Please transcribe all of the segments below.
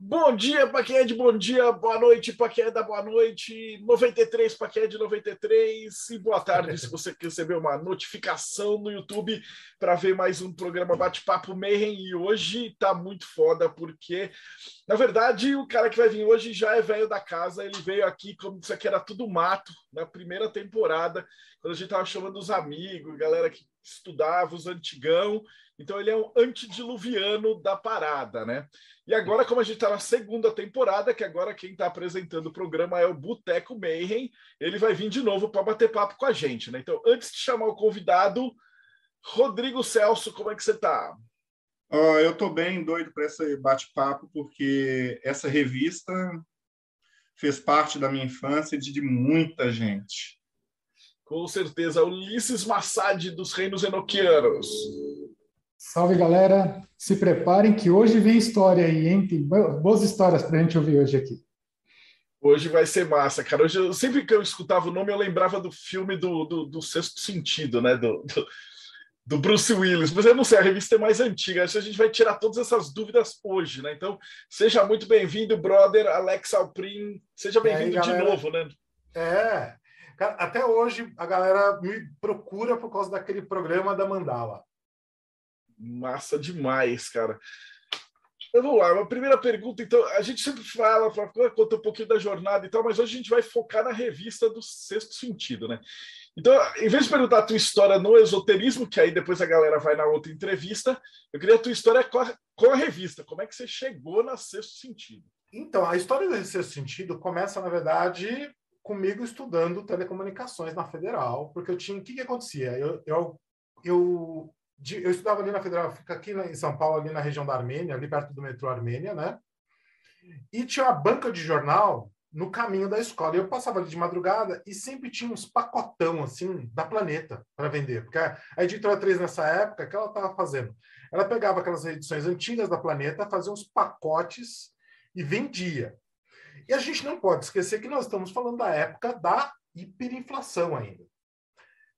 Bom dia para quem é de bom dia, boa noite para quem é da boa noite, 93 para quem é de 93 e boa tarde se você recebeu uma notificação no YouTube para ver mais um programa Bate-Papo Mayhem. E hoje tá muito foda porque na verdade o cara que vai vir hoje já é velho da casa, ele veio aqui como isso aqui era tudo mato na primeira temporada, quando a gente tava chamando os amigos, galera que estudava, os antigão, então ele é um antediluviano da parada, né? E agora, como a gente está na segunda temporada, que agora quem está apresentando o programa é o Boteco Mayhem, ele vai vir de novo para bater papo com a gente, né? Então, antes de chamar o convidado, Rodrigo Celso, como é que você está? Oh, eu estou bem doido para esse bate-papo, porque essa revista fez parte da minha infância e de muita gente. Com certeza, Ulisses Massad dos Reinos Enoquianos. Salve, galera. Se preparem que hoje vem história aí, hein? Tem boas histórias para a gente ouvir hoje aqui. Hoje vai ser massa, cara. Hoje, eu, sempre que eu escutava o nome, eu lembrava do filme do, do, do Sexto Sentido, né? Do, do, do, Bruce Willis. Mas eu não sei, a revista é mais antiga. Acho que a gente vai tirar todas essas dúvidas hoje, né? Então, seja muito bem-vindo, brother Alex Alprin. Seja bem-vindo de novo, né? É. Cara, até hoje a galera me procura por causa daquele programa da Mandala. Massa demais, cara. Então, vamos lá, uma primeira pergunta. Então, a gente sempre fala, fala, conta um pouquinho da jornada e tal, mas hoje a gente vai focar na revista do Sexto Sentido, né? Então, em vez de perguntar a tua história no esoterismo, que aí depois a galera vai na outra entrevista, eu queria a tua história com a, com a revista. Como é que você chegou na Sexto Sentido? Então, a história do Sexto Sentido começa, na verdade, comigo estudando telecomunicações na Federal, porque eu tinha. O que, que acontecia? Eu, eu, eu de, eu estudava ali na Federal, fica aqui em São Paulo, ali na região da Armênia, ali perto do metrô Armênia, né? E tinha uma banca de jornal no caminho da escola. Eu passava ali de madrugada e sempre tinha uns pacotão, assim, da Planeta para vender. Porque a, editora 3, nessa época, que ela estava fazendo? Ela pegava aquelas edições antigas da Planeta, fazia uns pacotes e vendia. E a gente não pode esquecer que nós estamos falando da época da hiperinflação ainda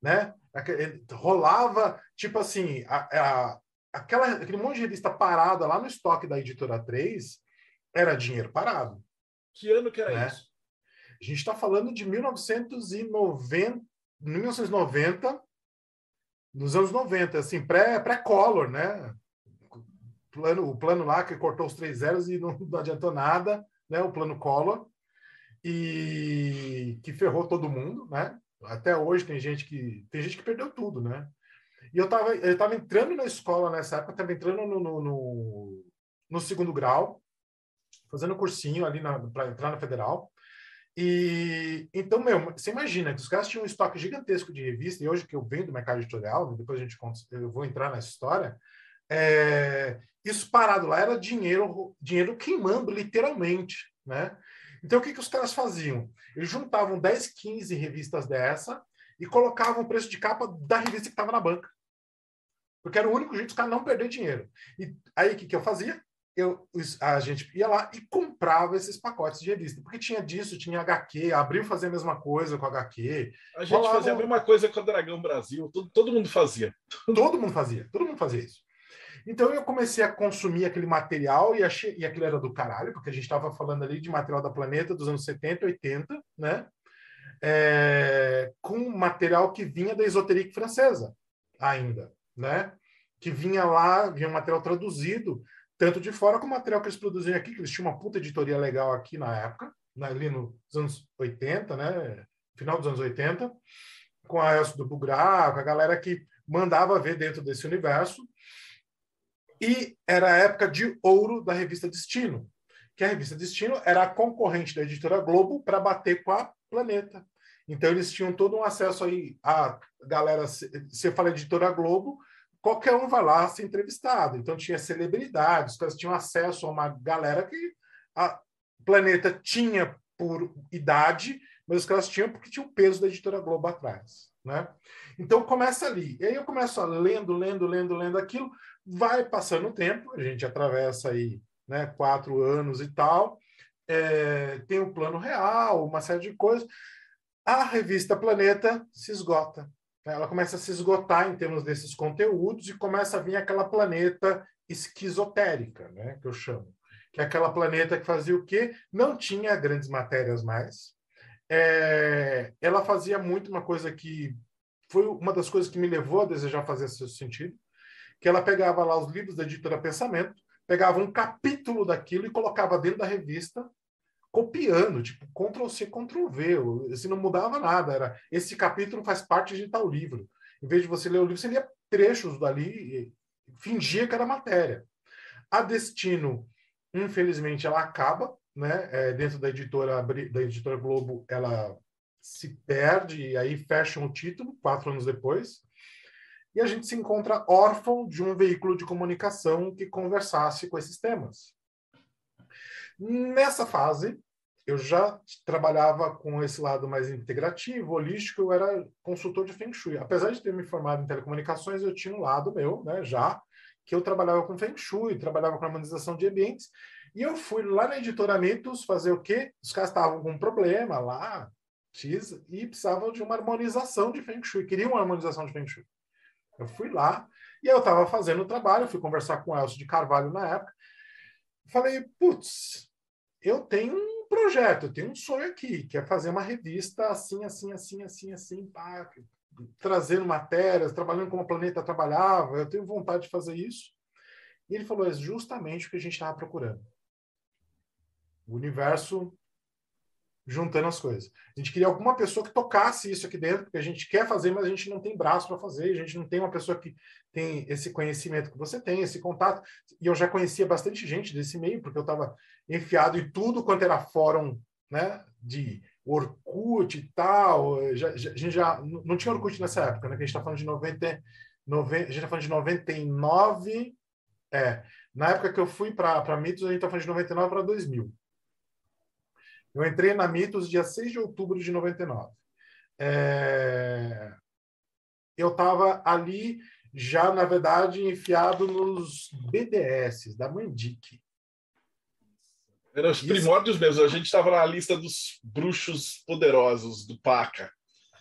né? Rolava, tipo assim, a, a, aquela, aquele monte de revista parada lá no estoque da editora 3 era dinheiro parado. Que ano que era né? isso? A gente está falando de 1990, 1990, nos anos 90, assim, pré-color, pré né? O plano, o plano lá que cortou os três zeros e não, não adiantou nada, né? O plano Collor, e que ferrou todo mundo, né? Até hoje tem gente que tem gente que perdeu tudo, né? E eu estava eu tava entrando na escola nessa época, estava entrando no, no, no, no, segundo grau, fazendo cursinho ali para entrar na federal. E então, meu, você imagina que os caras tinham um estoque gigantesco de revista, e hoje que eu venho do mercado editorial, depois a gente eu vou entrar nessa história, é, isso parado lá era dinheiro, dinheiro queimando, literalmente, né? Então, o que, que os caras faziam? Eles juntavam 10, 15 revistas dessa e colocavam o preço de capa da revista que estava na banca. Porque era o único jeito dos caras não perder dinheiro. E aí, o que, que eu fazia? Eu, a gente ia lá e comprava esses pacotes de revista. Porque tinha disso, tinha HQ, abriu fazer a mesma coisa com HQ. A gente rolava... fazia a mesma coisa com o Dragão Brasil, todo, todo mundo fazia. Todo mundo fazia, todo mundo fazia isso. Então eu comecei a consumir aquele material e, achei, e aquilo era do caralho, porque a gente estava falando ali de material da Planeta dos anos 70, 80, né? É, com material que vinha da esotérica francesa ainda, né? Que vinha lá, vinha um material traduzido, tanto de fora como material que eles produziam aqui, que eles tinham uma puta editoria legal aqui na época, né? ali nos anos 80, né? Final dos anos 80, com a Elcio do Bugra, com a galera que mandava ver dentro desse universo. E era a época de ouro da revista Destino, que a revista Destino era a concorrente da editora Globo para bater com a Planeta. Então eles tinham todo um acesso aí a galera, você fala editora Globo, qualquer um vai lá ser entrevistado. Então tinha celebridades, os caras tinham acesso a uma galera que a Planeta tinha por idade, mas os caras tinham porque tinha o peso da editora Globo atrás, né? Então começa ali. E aí eu começo lendo, lendo, lendo, lendo aquilo. Vai passando o tempo, a gente atravessa aí né, quatro anos e tal. É, tem o um plano real, uma série de coisas. A revista Planeta se esgota. Ela começa a se esgotar em termos desses conteúdos e começa a vir aquela planeta esquizotérica, né, que eu chamo. Que é aquela planeta que fazia o quê? Não tinha grandes matérias mais. É, ela fazia muito uma coisa que foi uma das coisas que me levou a desejar fazer esse sentido, que ela pegava lá os livros da editora Pensamento, pegava um capítulo daquilo e colocava dentro da revista, copiando, tipo, Ctrl C, Ctrl V, assim, não mudava nada, era esse capítulo faz parte de tal livro. Em vez de você ler o livro, você lia trechos dali e fingia que era matéria. A Destino, infelizmente, ela acaba, né? É, dentro da editora da editora Globo, ela se perde e aí fecham o título quatro anos depois e a gente se encontra órfão de um veículo de comunicação que conversasse com esses temas. Nessa fase, eu já trabalhava com esse lado mais integrativo, holístico, eu era consultor de Feng Shui. Apesar de ter me formado em telecomunicações, eu tinha um lado meu, né, já, que eu trabalhava com Feng Shui, trabalhava com harmonização de ambientes, e eu fui lá na editora Mitos fazer o quê? Os caras estavam com um problema lá, X, e precisavam de uma harmonização de Feng Shui, queriam uma harmonização de Feng Shui. Eu fui lá e eu estava fazendo o trabalho, fui conversar com o Elcio de Carvalho na época. Falei, putz, eu tenho um projeto, eu tenho um sonho aqui, que é fazer uma revista assim, assim, assim, assim, assim, pá, trazendo matérias, trabalhando como a Planeta trabalhava, eu tenho vontade de fazer isso. E ele falou, é justamente o que a gente estava procurando. O universo juntando as coisas. A gente queria alguma pessoa que tocasse isso aqui dentro, porque a gente quer fazer, mas a gente não tem braço para fazer, a gente não tem uma pessoa que tem esse conhecimento que você tem, esse contato. E eu já conhecia bastante gente desse meio, porque eu estava enfiado em tudo quanto era fórum né, de Orkut e tal. Já, já, a gente já não tinha Orkut nessa época, né? Que a gente está falando de 90, 90 a gente está falando de 99. É, na época que eu fui para Mitos, a gente está falando de 99 para 2000. Eu entrei na Mitos dia 6 de outubro de 99. É... Eu estava ali já, na verdade, enfiado nos BDS da Mandic. Eram os primórdios mesmo. A gente estava na lista dos bruxos poderosos do Paca.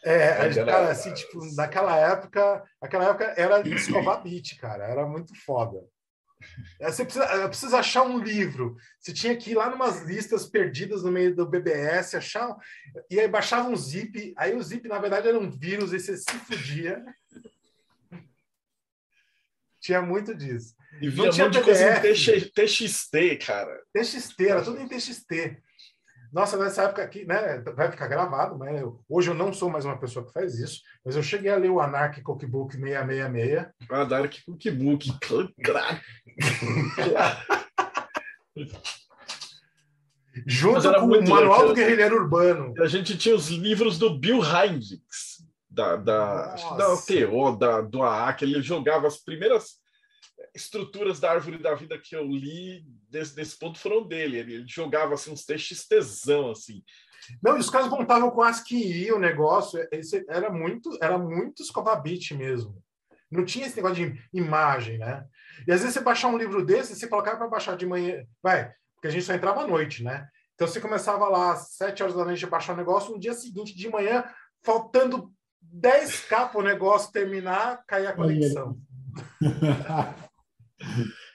É, a gente, cara, assim, tipo, naquela época, aquela época era escovar beat, cara, era muito foda. É, você precisa, é, precisa achar um livro. Você tinha que ir lá numas listas perdidas no meio do BBS, achar. E aí baixava um zip. Aí o zip, na verdade, era um vírus, e você se fudia. tinha muito disso. E vinha um monte de coisa em TXT, cara. TXT, era tudo em TXT. Nossa, nessa época aqui, né? Vai ficar gravado, né? Hoje eu não sou mais uma pessoa que faz isso, mas eu cheguei a ler o Anarch Cookbook 666. Anarch Cookbook, Junto com o Manual do Guerrilheiro Urbano. A gente tinha os livros do Bill Heinrich, da, da, da UTO, da, do AA, que ele jogava as primeiras estruturas da árvore da vida que eu li desse, desse ponto foram dele. Ele, ele jogava assim, uns textos tesão, assim. Não, e os caras montavam com ASCII o negócio. Esse era muito, era muito escovabit mesmo. Não tinha esse negócio de imagem, né? E às vezes você baixar um livro desse, você colocava para baixar de manhã, vai, porque a gente só entrava à noite, né? Então você começava lá às sete horas da noite a baixar o negócio, no dia seguinte de manhã, faltando 10k para o negócio terminar, caía a conexão.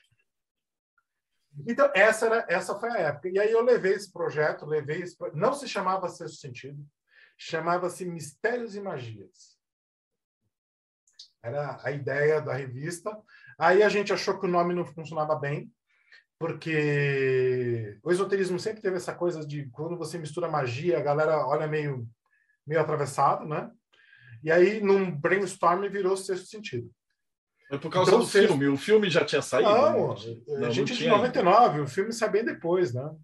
Então, essa, era, essa foi a época. E aí eu levei esse projeto, levei esse, não se chamava Sexto Sentido, chamava-se Mistérios e Magias. Era a ideia da revista. Aí a gente achou que o nome não funcionava bem, porque o esoterismo sempre teve essa coisa de quando você mistura magia, a galera olha meio, meio atravessado, né? E aí, num brainstorm, virou Sexto Sentido. É por causa então, do filme. O filme já tinha saído? Não, né? a gente é de 99, ainda. o filme sai bem depois, né?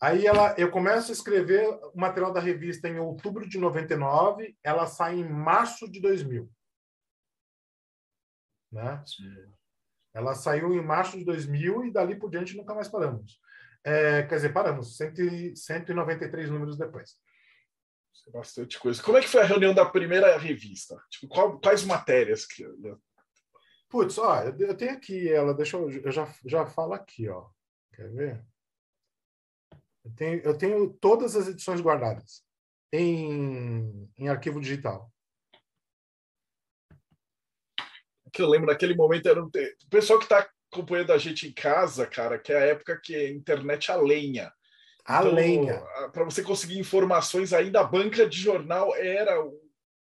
Aí ela, eu começo a escrever o material da revista em outubro de 99, ela sai em março de 2000. Né? Ela saiu em março de 2000 e dali por diante nunca mais paramos. É, quer dizer, paramos, 100, 193 números depois. Bastante coisa. Como é que foi a reunião da primeira revista? Tipo, qual, quais matérias que. Putz, ó, eu tenho aqui ela, deixa eu, eu já, já falo aqui, ó. Quer ver? Eu tenho, eu tenho todas as edições guardadas em, em arquivo digital. Que eu lembro naquele momento era um... o pessoal que está acompanhando a gente em casa, cara, que é a época que a internet a lenha. A então, lenha. Para você conseguir informações, ainda a banca de jornal era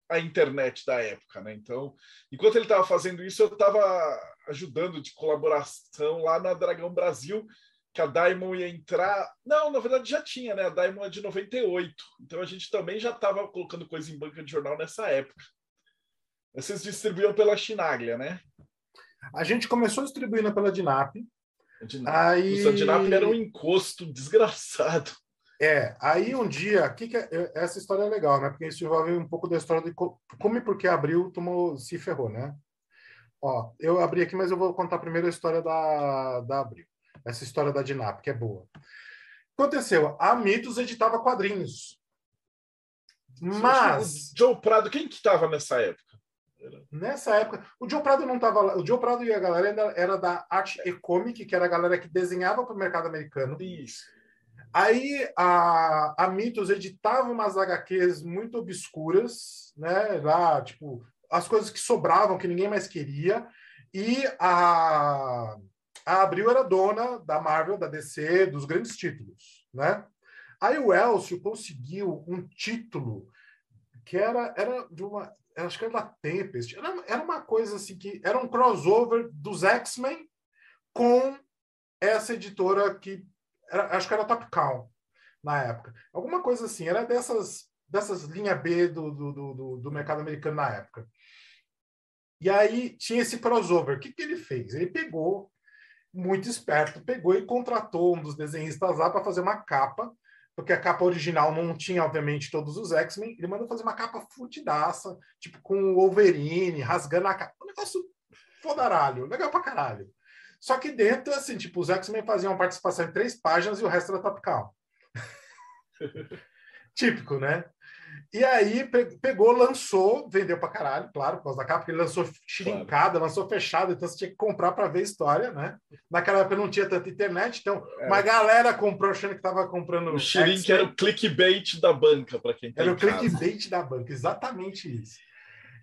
a internet da época, né? Então, enquanto ele estava fazendo isso, eu estava ajudando de colaboração lá na Dragão Brasil, que a Diamond ia entrar. Não, na verdade já tinha, né? A Diamond é de 98. Então a gente também já estava colocando coisa em banca de jornal nessa época. Vocês distribuíam pela Chinaglia, né? A gente começou distribuindo pela Dinap. Dinap, aí... a Dinap era um encosto desgraçado. É, aí um dia, que que é, essa história é legal, né? Porque isso envolve um pouco da história de como e por que abriu, tomou, se ferrou, né? Ó, eu abri aqui, mas eu vou contar primeiro a história da, da Abril. Essa história da Dinap, que é boa. Aconteceu, a Mitos editava quadrinhos. Mas. O Joe Prado, quem que estava nessa época? Nessa época, o Joe Prado não estava lá. O Joe Prado e a galera ainda era da Art e Comic, que era a galera que desenhava para o mercado americano. Isso. Aí a, a Mitos editava umas HQs muito obscuras, né? Lá, tipo, as coisas que sobravam, que ninguém mais queria. E a, a Abril era dona da Marvel, da DC, dos grandes títulos, né? Aí o Elcio conseguiu um título que era, era de uma acho que era da Tempest, era, era uma coisa assim que era um crossover dos X-Men com essa editora que era, acho que era Top Cow na época. Alguma coisa assim, era dessas dessas linha B do, do, do, do mercado americano na época. E aí tinha esse crossover. O que, que ele fez? Ele pegou, muito esperto, pegou e contratou um dos desenhistas lá para fazer uma capa porque a capa original não tinha, obviamente, todos os X-Men. Ele mandou fazer uma capa fudidaça, tipo com o Wolverine, rasgando a capa. Um negócio fodaralho, legal pra caralho. Só que dentro, assim, tipo, os X-Men faziam uma participação em três páginas e o resto era top count. Típico, né? E aí pegou, lançou, vendeu pra caralho, claro, por causa da capa, porque ele lançou xirincada, claro. lançou fechado, então você tinha que comprar para ver a história, né? Naquela época não tinha tanta internet, então é. uma galera comprou achando que estava comprando. O xirinque era o clickbait da banca, para quem Era o clickbait da banca, exatamente isso.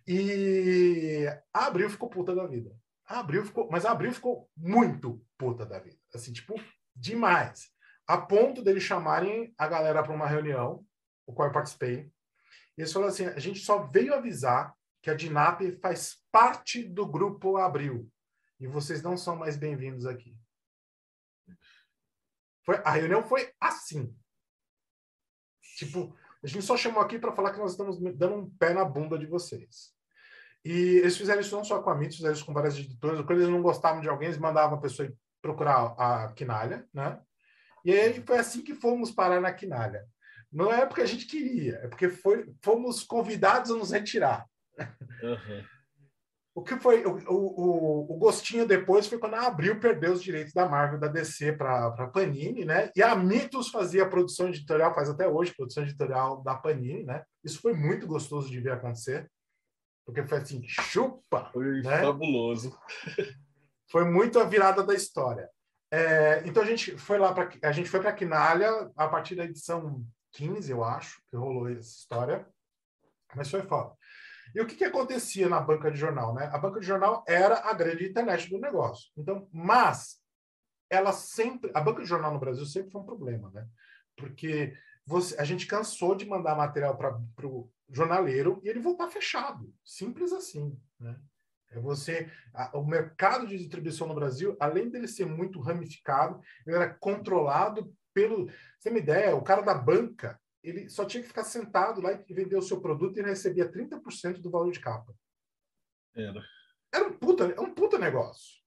E a Abril ficou puta da vida. Abril ficou, mas a Abril ficou muito puta da vida. Assim, tipo, demais. A ponto deles chamarem a galera para uma reunião, o qual eu participei eles falaram assim: a gente só veio avisar que a DINAP faz parte do grupo Abril e vocês não são mais bem-vindos aqui. Foi, a reunião foi assim. Tipo, a gente só chamou aqui para falar que nós estamos dando um pé na bunda de vocês. E eles fizeram isso não só com a Mitos, fizeram isso com várias editoras. Quando eles não gostavam de alguém, eles mandavam a pessoa procurar a Quinalha, né? E aí foi assim que fomos parar na Quinalha. Não é porque a gente queria, é porque foi, fomos convidados a nos retirar. Uhum. O que foi o, o, o, gostinho depois foi quando a Abril perdeu os direitos da Marvel da DC para Panini, né? E a Mitos fazia a produção editorial, faz até hoje produção editorial da Panini, né? Isso foi muito gostoso de ver acontecer, porque foi assim, chupa! Foi né? fabuloso. Foi muito a virada da história. É, então a gente foi lá para a gente foi para a Quinalha a partir da edição 15, eu acho, que rolou essa história. Mas foi foda. E o que, que acontecia na banca de jornal? Né? A banca de jornal era a grande internet do negócio. Então, mas ela sempre. A banca de jornal no Brasil sempre foi um problema, né? Porque você, a gente cansou de mandar material para o jornaleiro e ele voltar fechado. Simples assim. Né? É você, a, o mercado de distribuição no Brasil, além dele ser muito ramificado, ele era controlado pelo. Você tem uma ideia, o cara da banca, ele só tinha que ficar sentado lá e vender o seu produto e ele recebia 30% do valor de capa. Era. Era um puta, é um puta negócio.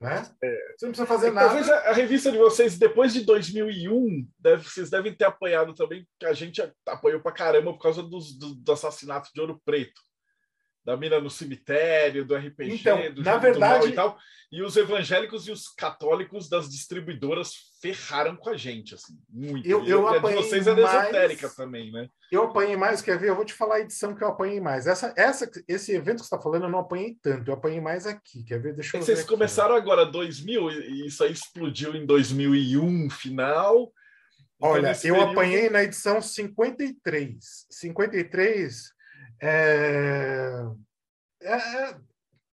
Né? É. Você não precisa fazer é, nada. Talvez a, a, revista de vocês, depois de 2001, deve, vocês devem ter apoiado também, que a gente apoiou pra caramba por causa dos, do, do assassinato de Ouro Preto da mina no cemitério, do RPG, então, do na verdade, e tal. E os evangélicos e os católicos das distribuidoras ferraram com a gente, assim, muito. Eu, eu e a de vocês é mais, esotérica também, né? Eu apanhei mais, quer ver? Eu vou te falar a edição que eu apanhei mais. Essa, essa, esse evento que você está falando, eu não apanhei tanto, eu apanhei mais aqui, quer ver? Deixa eu é ver. Vocês aqui, começaram agora 2000, e isso aí explodiu em 2001, final. Olha, nesse eu período- apanhei na edição 53. 53 é... é... é-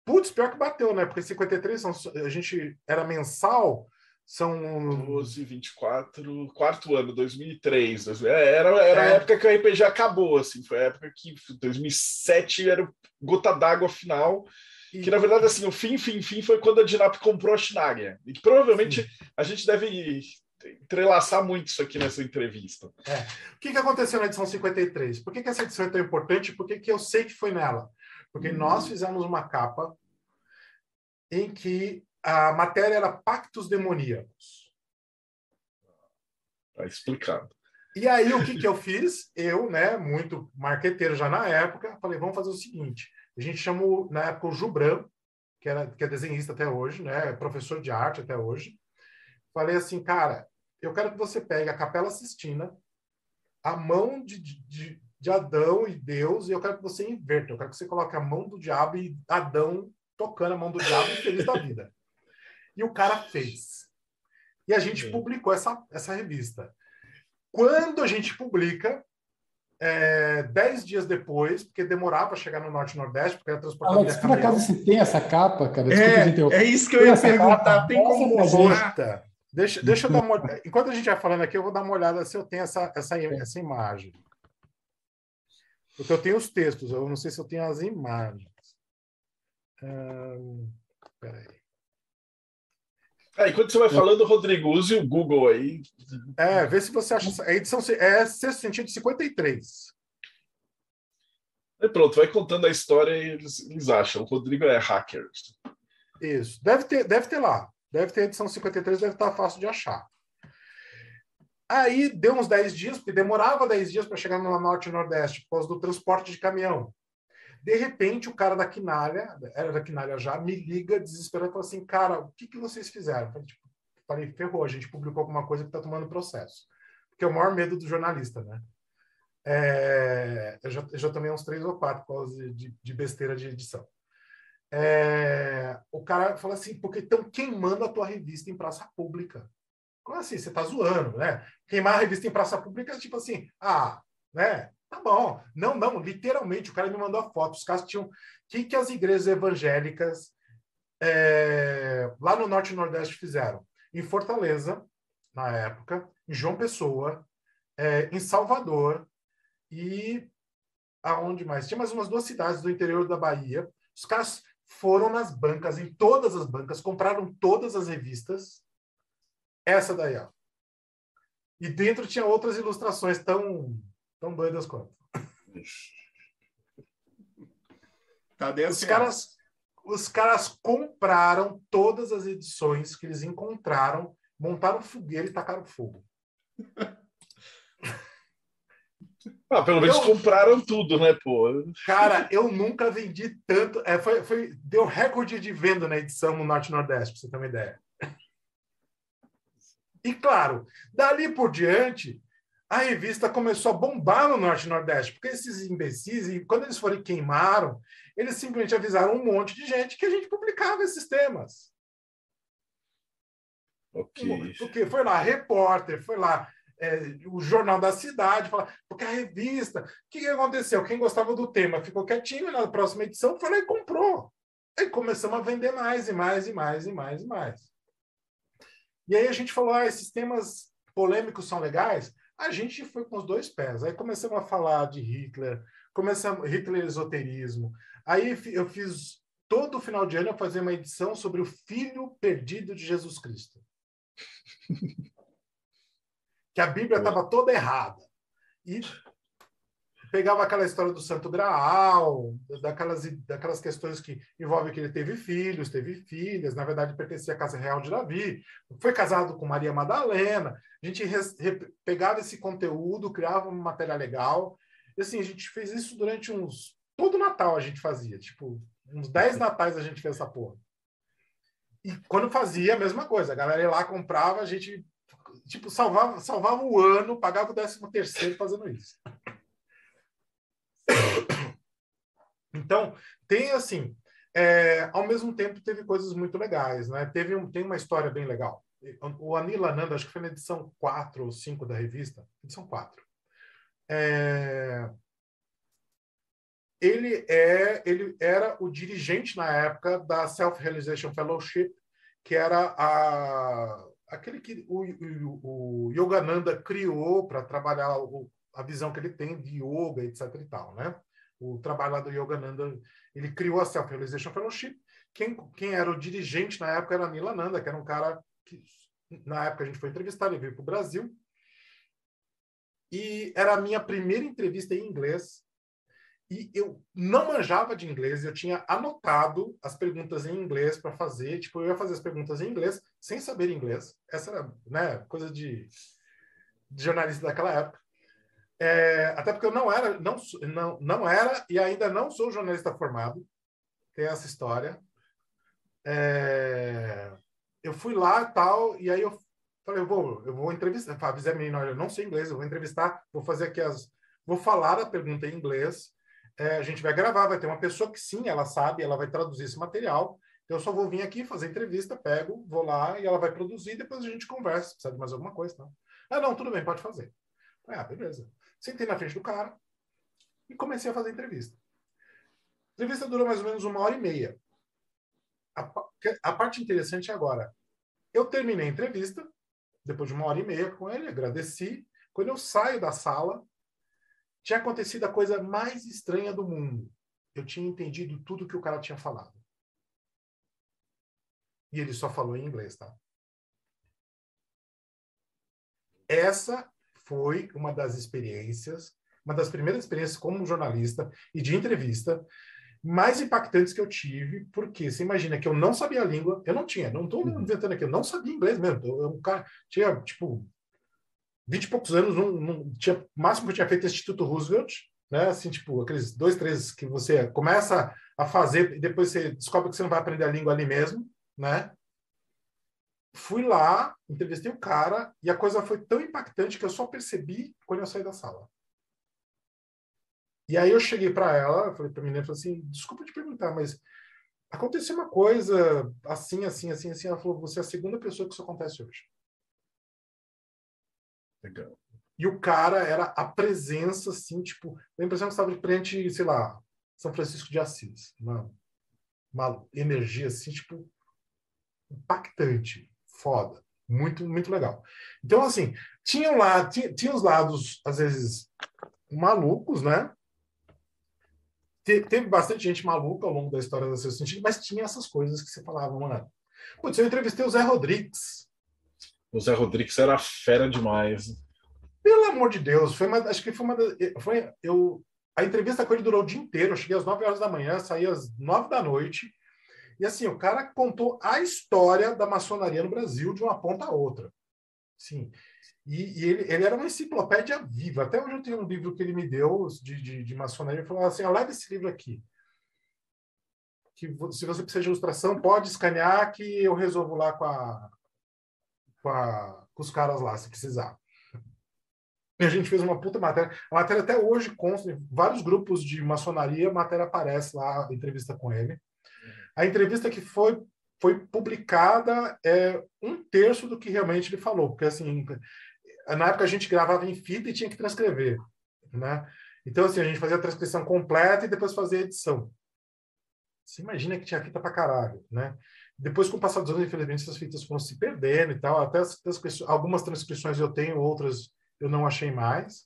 Putz, pior que bateu, né? Porque 53 são... a gente era mensal, são 12, 24, quarto ano, 2003. 2000, é, Era, era a É. época que o RPG acabou, assim. Foi a época que 2007 era gota d'água final. Que na verdade, assim, o fim, fim, fim foi quando a Dinap comprou a Schnager. E que provavelmente a gente deve entrelaçar muito isso aqui nessa entrevista. O que, que aconteceu na edição 53? Por que, que essa edição é tão importante? Por que, que eu sei que foi nela? Porque nós fizemos uma capa em que a matéria era Pactos Demoníacos. Tá explicado. E aí, o que, que eu fiz? Eu, né, muito marqueteiro já na época, falei, vamos fazer o seguinte. A gente chamou, na época, o Jubran, que, era, que é desenhista até hoje, né, é professor de arte até hoje. Falei assim, cara, eu quero que você pegue a Capela Sistina, a mão de, de, de Adão e Deus, e eu quero que você inverta. Eu quero que você coloque a mão do diabo e Adão tocando a mão do diabo e feliz da vida. E o cara fez. E a gente publicou essa, essa revista. Quando a gente publica, é, dez dias depois, porque demorava a chegar no Norte e Nordeste, porque era transportado Alex, por acaso caminhão. você tem essa capa, cara? Desculpa te interromper. É, é isso que eu ia perguntar. capa, Tem como mostrar? Deixa, deixa eu dar uma olhada. Enquanto a gente vai falando aqui, eu vou dar uma olhada se eu tenho essa, essa, essa imagem. Porque eu tenho os textos, eu não sei se eu tenho as imagens. Hum, peraí. Ah, enquanto você vai falando, Rodrigo, use o Google aí. É, vê se você acha. A edição é sexto sentido 53. E pronto, vai contando a história e eles, eles acham. O Rodrigo é hacker. Isso. Deve ter, deve ter lá. Deve ter edição 53, deve estar fácil de achar. Aí deu uns 10 dias, porque demorava 10 dias para chegar no Norte e Nordeste, por causa do transporte de caminhão. De repente, o cara da Quinalha, era da Quinalha já, me liga desesperado e fala assim: Cara, o que, que vocês fizeram? Falei, tipo, falei, ferrou, a gente publicou alguma coisa que está tomando processo. Porque é o maior medo do jornalista, né? É, eu, já, eu já tomei uns três ou quatro por causa de- de besteira de edição. É, o cara fala assim, porque estão queimando a tua revista em praça pública. Como assim? Você tá zoando, né? Queimar a revista em praça pública é tipo assim, ah, né? Tá bom. Não, não, literalmente, o cara me mandou a foto. Os caras tinham. O que, que as igrejas evangélicas é, lá no Norte e Nordeste fizeram? Em Fortaleza, na época, em João Pessoa, é, em Salvador e aonde mais? Tinha mais umas duas cidades do interior da Bahia. Os caras foram nas bancas, em todas as bancas, compraram todas as revistas. Essa daí, ó. E dentro tinha outras ilustrações tão, tão doidas quanto. Tá 10 Os caras, os caras compraram todas as edições que eles encontraram, montaram fogueira e tacaram fogo. Ah, pelo menos Eu- compraram tudo, né, pô? Cara, eu nunca vendi tanto. É, foi, foi- deu recorde de venda na edição no Norte Nordeste, pra você ter uma ideia. E claro, dali por diante, a revista começou a bombar no Norte Nordeste, porque esses imbecis, e quando eles foram e queimaram, eles simplesmente avisaram um monte de gente que a gente publicava esses temas. Ok. Porque foi lá, repórter, foi lá, é, o jornal da cidade, fala, porque a revista, o que, que aconteceu? Quem gostava do tema ficou quietinho, na próxima edição foi lá e comprou. Aí começamos a vender mais e mais e mais e mais e mais. E aí a gente falou, ah, esses temas polêmicos são legais. A gente foi com os dois pés. Aí começamos a falar de Hitler, começamos Hitler esoterismo. Aí eu fiz todo final de ano eu fazia uma edição sobre o filho perdido de Jesus Cristo que a Bíblia estava toda errada. E pegava aquela história do Santo Graal, daquelas, daquelas questões que envolvem que ele teve filhos, teve filhas, na verdade pertencia à casa real de Davi, foi casado com Maria Madalena. A gente re- pegava esse conteúdo, criava uma matéria legal. E assim, a gente fez isso durante uns. Todo Natal a gente fazia, tipo, uns 10 natais a gente fez essa porra. E quando fazia, a mesma coisa. A galera ia lá, comprava, a gente tipo, salvava, salvava o ano, pagava o décimo terceiro fazendo isso. Então, tem assim, é, ao mesmo tempo teve coisas muito legais, né? Teve um, tem uma história bem legal. o Anil Ananda, acho que foi na edição 4 ou 5 da revista, edição 4. É, ele, é, ele era o dirigente na época da Self-Realization Fellowship, que era a, aquele que o, o, o Yogananda criou para trabalhar o, a visão que ele tem de yoga, etc. e tal, né? O trabalho lá do Yogananda, ele criou a Self-Realization Fellowship. Quem, quem era o dirigente na época era Nilananda, que era um cara que, na época, a gente foi entrevistar, ele veio para o Brasil. E era a minha primeira entrevista em inglês e eu não manjava de inglês, eu tinha anotado as perguntas em inglês para fazer, tipo, eu ia fazer as perguntas em inglês sem saber inglês. Essa era, né, coisa de, de jornalista daquela época. É, até porque eu não era, não, não, não era e ainda não sou jornalista formado. Tem essa história. É, eu fui lá tal, e aí eu falei, eu vou, eu vou entrevistar. Avisei a menina, olha, eu não sei inglês, eu vou entrevistar, vou fazer aqui as. Vou falar a pergunta em inglês é, a gente vai gravar, vai ter uma pessoa que sim, ela sabe, ela vai traduzir esse material. Então, eu só vou vir aqui fazer entrevista, pego, vou lá e ela vai produzir, depois a gente conversa. Precisa de mais alguma coisa, tá? Ah, não, tudo bem, pode fazer. Ah, beleza. Sentei na frente do cara e comecei a fazer entrevista. A entrevista durou mais ou menos uma hora e meia. A, a parte interessante é agora. Eu terminei a entrevista, depois de uma hora e meia com ele, agradeci. Quando eu saio da sala, tinha acontecido a coisa mais estranha do mundo. Eu tinha entendido tudo que o cara tinha falado. E ele só falou em inglês, tá? Essa foi uma das experiências, uma das primeiras experiências como jornalista e de entrevista mais impactantes que eu tive, porque você imagina que eu não sabia a língua, eu não tinha, não estou uhum. inventando aqui, eu não sabia inglês mesmo. Eu, eu, cara, tinha, tipo, 20 e poucos anos, não, não tinha, o máximo que eu tinha feito é Instituto Roosevelt, né? Assim, tipo, aqueles dois, três que você começa a fazer e depois você descobre que você não vai aprender a língua ali mesmo, né? Fui lá, entrevistei o cara e a coisa foi tão impactante que eu só percebi quando eu saí da sala. E aí eu cheguei para ela, falei para a menina, falei assim, desculpa te perguntar, mas aconteceu uma coisa assim, assim, assim, assim. Ela falou, você é a segunda pessoa que isso acontece hoje. Legal. E o cara era a presença, assim, tipo, a impressão que estava de frente, sei lá, São Francisco de Assis. Uma, uma energia, assim, tipo, impactante, foda. Muito, muito legal. Então, assim, tinham lá, tinha, tinha os lados, às vezes, malucos, né? Te, teve bastante gente maluca ao longo da história da seu sentido, mas tinha essas coisas que você falava, mano. Putz, eu entrevistei o Zé Rodrigues. O Zé Rodrigues era fera demais. Pelo amor de Deus, foi uma, acho que foi uma foi eu a entrevista com ele durou o dia inteiro, eu cheguei às 9 horas da manhã, saí às 9 da noite. E assim, o cara contou a história da maçonaria no Brasil de uma ponta a outra. Sim. E, e ele, ele, era uma enciclopédia viva. Até hoje eu tenho um livro que ele me deu de, de, de maçonaria. Ele falou assim: leva esse livro aqui. Que se você precisa de ilustração, pode escanear que eu resolvo lá com a, com, a, com os caras lá, se precisar. E a gente fez uma puta matéria. A matéria até hoje consta vários grupos de maçonaria, a matéria aparece lá, entrevista com ele. A entrevista que foi, foi publicada é um terço do que realmente ele falou, porque assim, na época a gente gravava em fita e tinha que transcrever, né? Então, assim, a gente fazia a transcrição completa e depois fazia a edição. Você imagina que tinha fita pra caralho, né? Depois, com o passar dos anos, infelizmente, essas fitas foram se perdendo e tal. Até as, as, algumas transcrições eu tenho, outras eu não achei mais.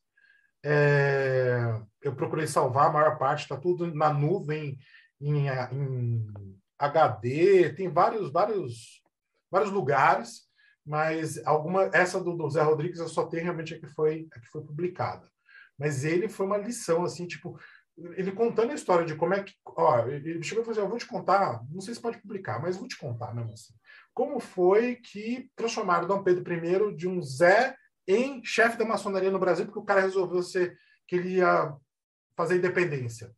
É, eu procurei salvar a maior parte, está tudo na nuvem, em, em, HD, tem vários, vários, vários lugares, mas alguma essa do, do Zé Rodrigues eu só tenho realmente a que foi a que foi publicada. Mas ele foi uma lição assim, tipo, ele contando a história de como é que. Ó, ele chegou e falou assim: Eu vou te contar, não sei se pode publicar, mas vou te contar mesmo assim. Como foi que transformaram Dom Pedro I de um Zé em chefe da maçonaria no Brasil, porque o cara resolveu ser que ele ia fazer independência.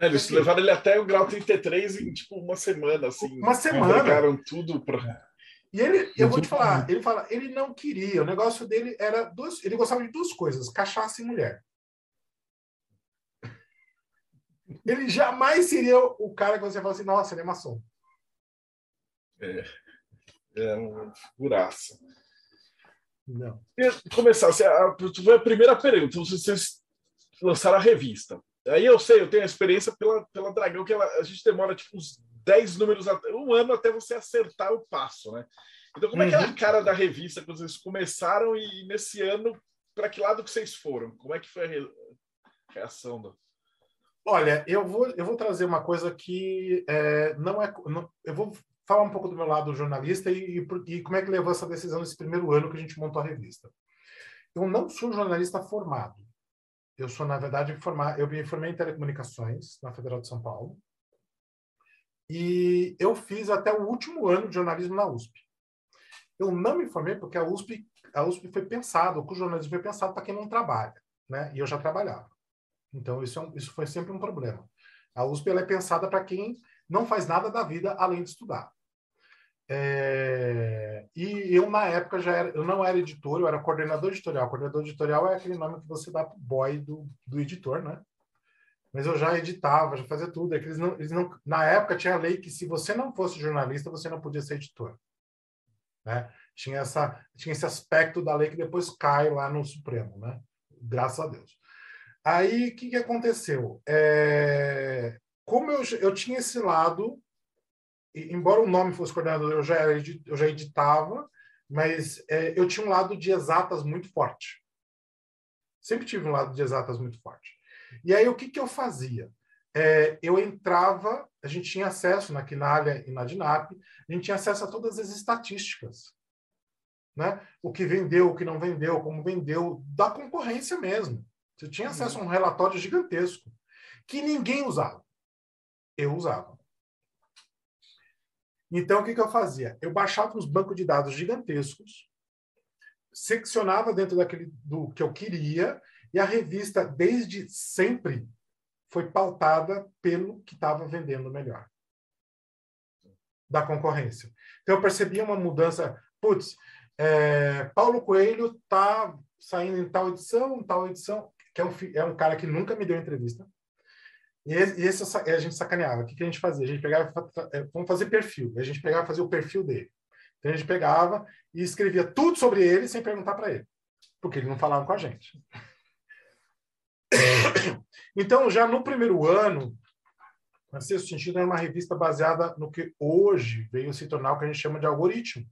É, eles assim, levaram ele até o grau 33 em tipo uma semana, assim. Uma semana. Pegaram tudo para. E ele, eu vou te falar, ele fala, ele não queria, o negócio dele era duas, ele gostava de duas coisas, cachaça e mulher. Ele jamais seria o cara que você fala assim, nossa, ele é maçom. É. É uma figuraça. Não. começar, você, a, a primeira pergunta. Vocês lançaram a revista. Aí eu sei, eu tenho a experiência pela, pela Dragão, que ela, a gente demora tipo uns 10 números, um ano até você acertar o passo, né? Então, como é que era a cara da revista quando vocês começaram e nesse ano, para que lado que vocês foram? Como é que foi a reação do... Olha, eu vou, eu vou trazer uma coisa que é, não é. Não, eu vou falar um pouco do meu lado jornalista e, e, e, como é que levou essa decisão nesse primeiro ano que a gente montou a revista. Eu não sou jornalista formado. Eu sou, na verdade, formado, eu me formei em telecomunicações na Federal de São Paulo. E eu fiz até o último ano de jornalismo na USP. Eu não me formei porque a USP, a USP foi pensado, o jornalismo foi pensado para quem não trabalha, né? E eu já trabalhava. Então isso, é um, isso foi sempre um problema. A USP ela é pensada para quem não faz nada da vida além de estudar. É... E eu, na época, já era, eu não era editor, eu era coordenador editorial. Coordenador editorial é aquele nome que você dá para o boy do, do editor, né? Mas eu já editava, já fazia tudo. É eles não, eles não, na época tinha a lei que se você não fosse jornalista, você não podia ser editor. Né? Tinha, essa, tinha esse aspecto da lei que depois cai lá no Supremo, né? Graças a Deus. Aí, o que, que aconteceu? É... Como eu, eu tinha esse lado, embora o nome fosse coordenador, eu já, era, eu já editava, mas é, eu tinha um lado de exatas muito forte. Sempre tive um lado de exatas muito forte. E aí, o que, que eu fazia? É, eu entrava, a gente tinha acesso na Quinalha e na DINAP, a gente tinha acesso a todas as estatísticas. Né? O que vendeu, o que não vendeu, como vendeu, da concorrência mesmo. Você tinha acesso a um relatório gigantesco que ninguém usava. Eu usava. Então, o que, que eu fazia? Eu baixava uns bancos de dados gigantescos, seccionava dentro daquele do que eu queria, e a revista, desde sempre, foi pautada pelo que estava vendendo melhor da concorrência. Então, eu percebia uma mudança. Putz, é, Paulo Coelho está saindo em tal edição, tal edição que é um, é um cara que nunca me deu entrevista. E esse a gente sacaneava. O que, a gente fazia? A gente pegava, é, vamos fazer perfil. A gente pegava fazer o perfil dele. Então a gente pegava e escrevia tudo sobre ele sem perguntar para ele, porque ele não falava com a gente. Então, já no primeiro ano, na sexto sentido, era uma revista baseada no que hoje veio se tornar o que a gente chama de algoritmo.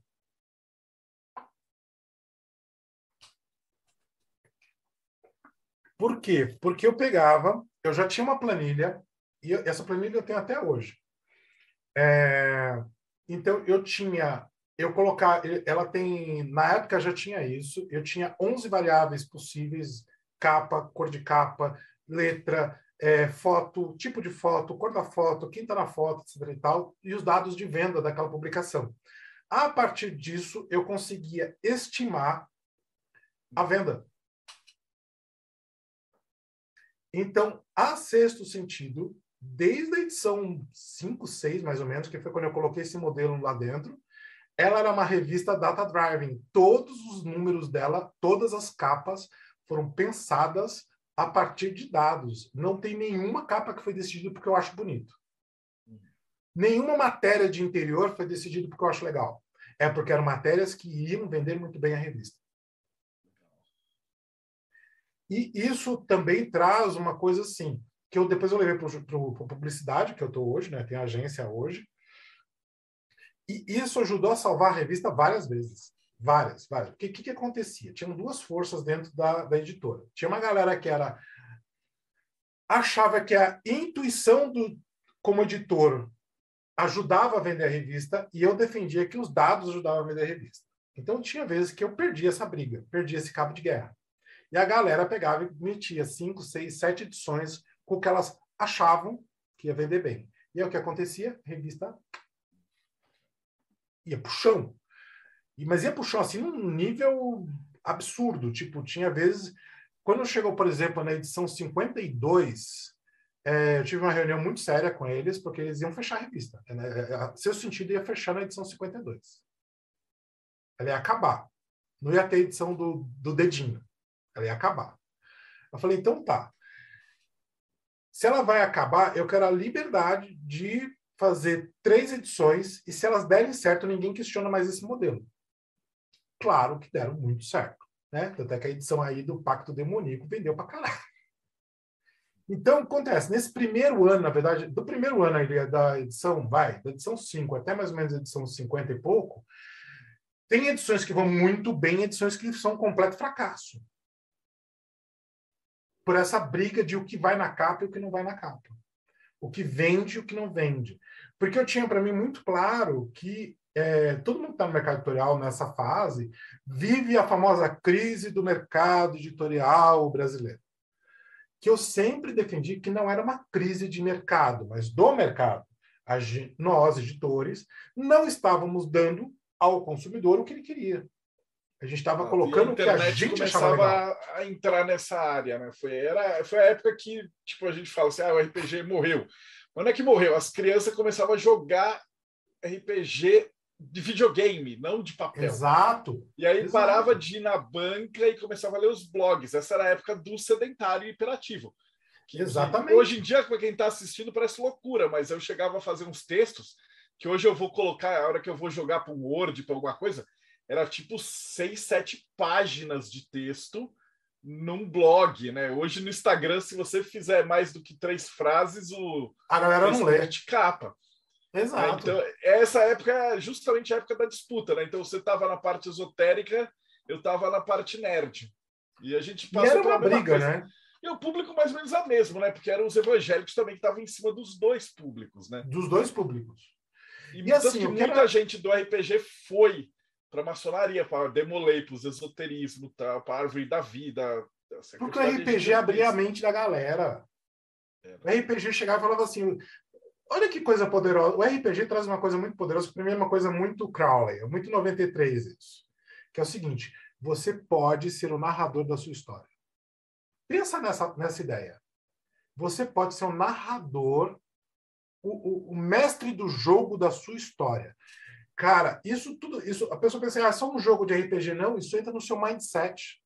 Por quê? Porque eu pegava, eu já tinha uma planilha, e essa planilha eu tenho até hoje. É, então, eu tinha, eu colocar, ela tem, na época já tinha isso, eu tinha 11 variáveis possíveis, capa, cor de capa, letra, é, foto, tipo de foto, cor da foto, quem está na foto, etc. e tal, e os dados de venda daquela publicação. A partir disso, eu conseguia estimar a venda. Então, a sexto sentido, desde a edição 5, 6, mais ou menos, que foi quando eu coloquei esse modelo lá dentro, ela era uma revista data driving. Todos os números dela, todas as capas foram pensadas a partir de dados. Não tem nenhuma capa que foi decidida porque eu acho bonito. Nenhuma matéria de interior foi decidida porque eu acho legal. É porque eram matérias que iam vender muito bem a revista. E isso também traz uma coisa assim, que eu depois eu levei para publicidade, que eu estou hoje, né? Tem agência hoje. E isso ajudou a salvar a revista várias vezes. Várias, várias. Porque o que, que acontecia? Tinham duas forças dentro da, da editora. Tinha uma galera que era achava que a intuição do como editor ajudava a vender a revista e eu defendia que os dados ajudavam a vender a revista. Então tinha vezes que eu perdia essa briga, perdia esse cabo de guerra. E a galera pegava e metia cinco, seis, sete edições com o que elas achavam que ia vender bem. E aí o que acontecia? A revista ia pro chão. Mas ia pro chão assim num nível absurdo. Tipo, tinha vezes. Quando chegou, por exemplo, na edição 52, é, eu tive uma reunião muito séria com eles, porque eles iam fechar a revista. Né? Seu sentido ia fechar na edição 52. Ela ia acabar. Não ia ter edição do, do dedinho. Ela ia acabar. Eu falei, então tá. Se ela vai acabar, eu quero a liberdade de fazer três edições e se elas derem certo, ninguém questiona mais esse modelo. Claro que deram muito certo, né? Tanto é que a edição aí do Pacto Demoníaco vendeu pra caralho. Então, acontece, nesse primeiro ano, na verdade, do primeiro ano da edição, vai, da edição 5 até mais ou menos a edição 50 e pouco, tem edições que vão muito bem, edições que são um completo fracasso. Por essa briga de o que vai na capa e o que não vai na capa. O que vende e o que não vende. Porque eu tinha para mim muito claro que é, todo mundo que está no mercado editorial nessa fase vive a famosa crise do mercado editorial brasileiro. Que eu sempre defendi que não era uma crise de mercado, mas do mercado. Nós, editores, não estávamos dando ao consumidor o que ele queria. A gente estava ah, colocando o que a gente começava a entrar nessa área, né? Foi, era, foi a época que tipo, a gente fala assim, ah, o RPG morreu. Quando é que morreu? As crianças começavam a jogar RPG de videogame, não de papel. Exato. E aí Exato. parava de ir na banca e começava a ler os blogs. Essa era a época do sedentário hiperativo. Que, Exatamente. hoje em dia, para quem está assistindo, parece loucura, mas eu chegava a fazer uns textos que hoje eu vou colocar, a hora que eu vou jogar para um Word, para alguma coisa, era tipo seis, sete páginas de texto num blog, né? Hoje no Instagram, se você fizer mais do que três frases, o a galera não lê de capa. Exato. Então, essa época é justamente a época da disputa, né? Então você estava na parte esotérica, eu estava na parte nerd. E a gente passou e era uma briga, coisa. né? E o público mais ou menos a mesmo, né? Porque eram os evangélicos também que estavam em cima dos dois públicos, né? Dos dois públicos. E, e assim, que muita era... gente do RPG foi para maçonaria, para Demolei, para os esoterismo, tá, para a árvore da vida. Porque o RPG abria a mente da galera. É, o RPG chegava e falava assim: olha que coisa poderosa. O RPG traz uma coisa muito poderosa. Primeiro, uma coisa muito Crowley, muito 93 isso. Que é o seguinte: você pode ser o narrador da sua história. Pensa nessa, nessa ideia. Você pode ser o narrador o, o, o, mestre do jogo da sua história. Cara, isso tudo, isso a pessoa pensa, ah, é só um jogo de RPG, não, isso entra no seu mindset.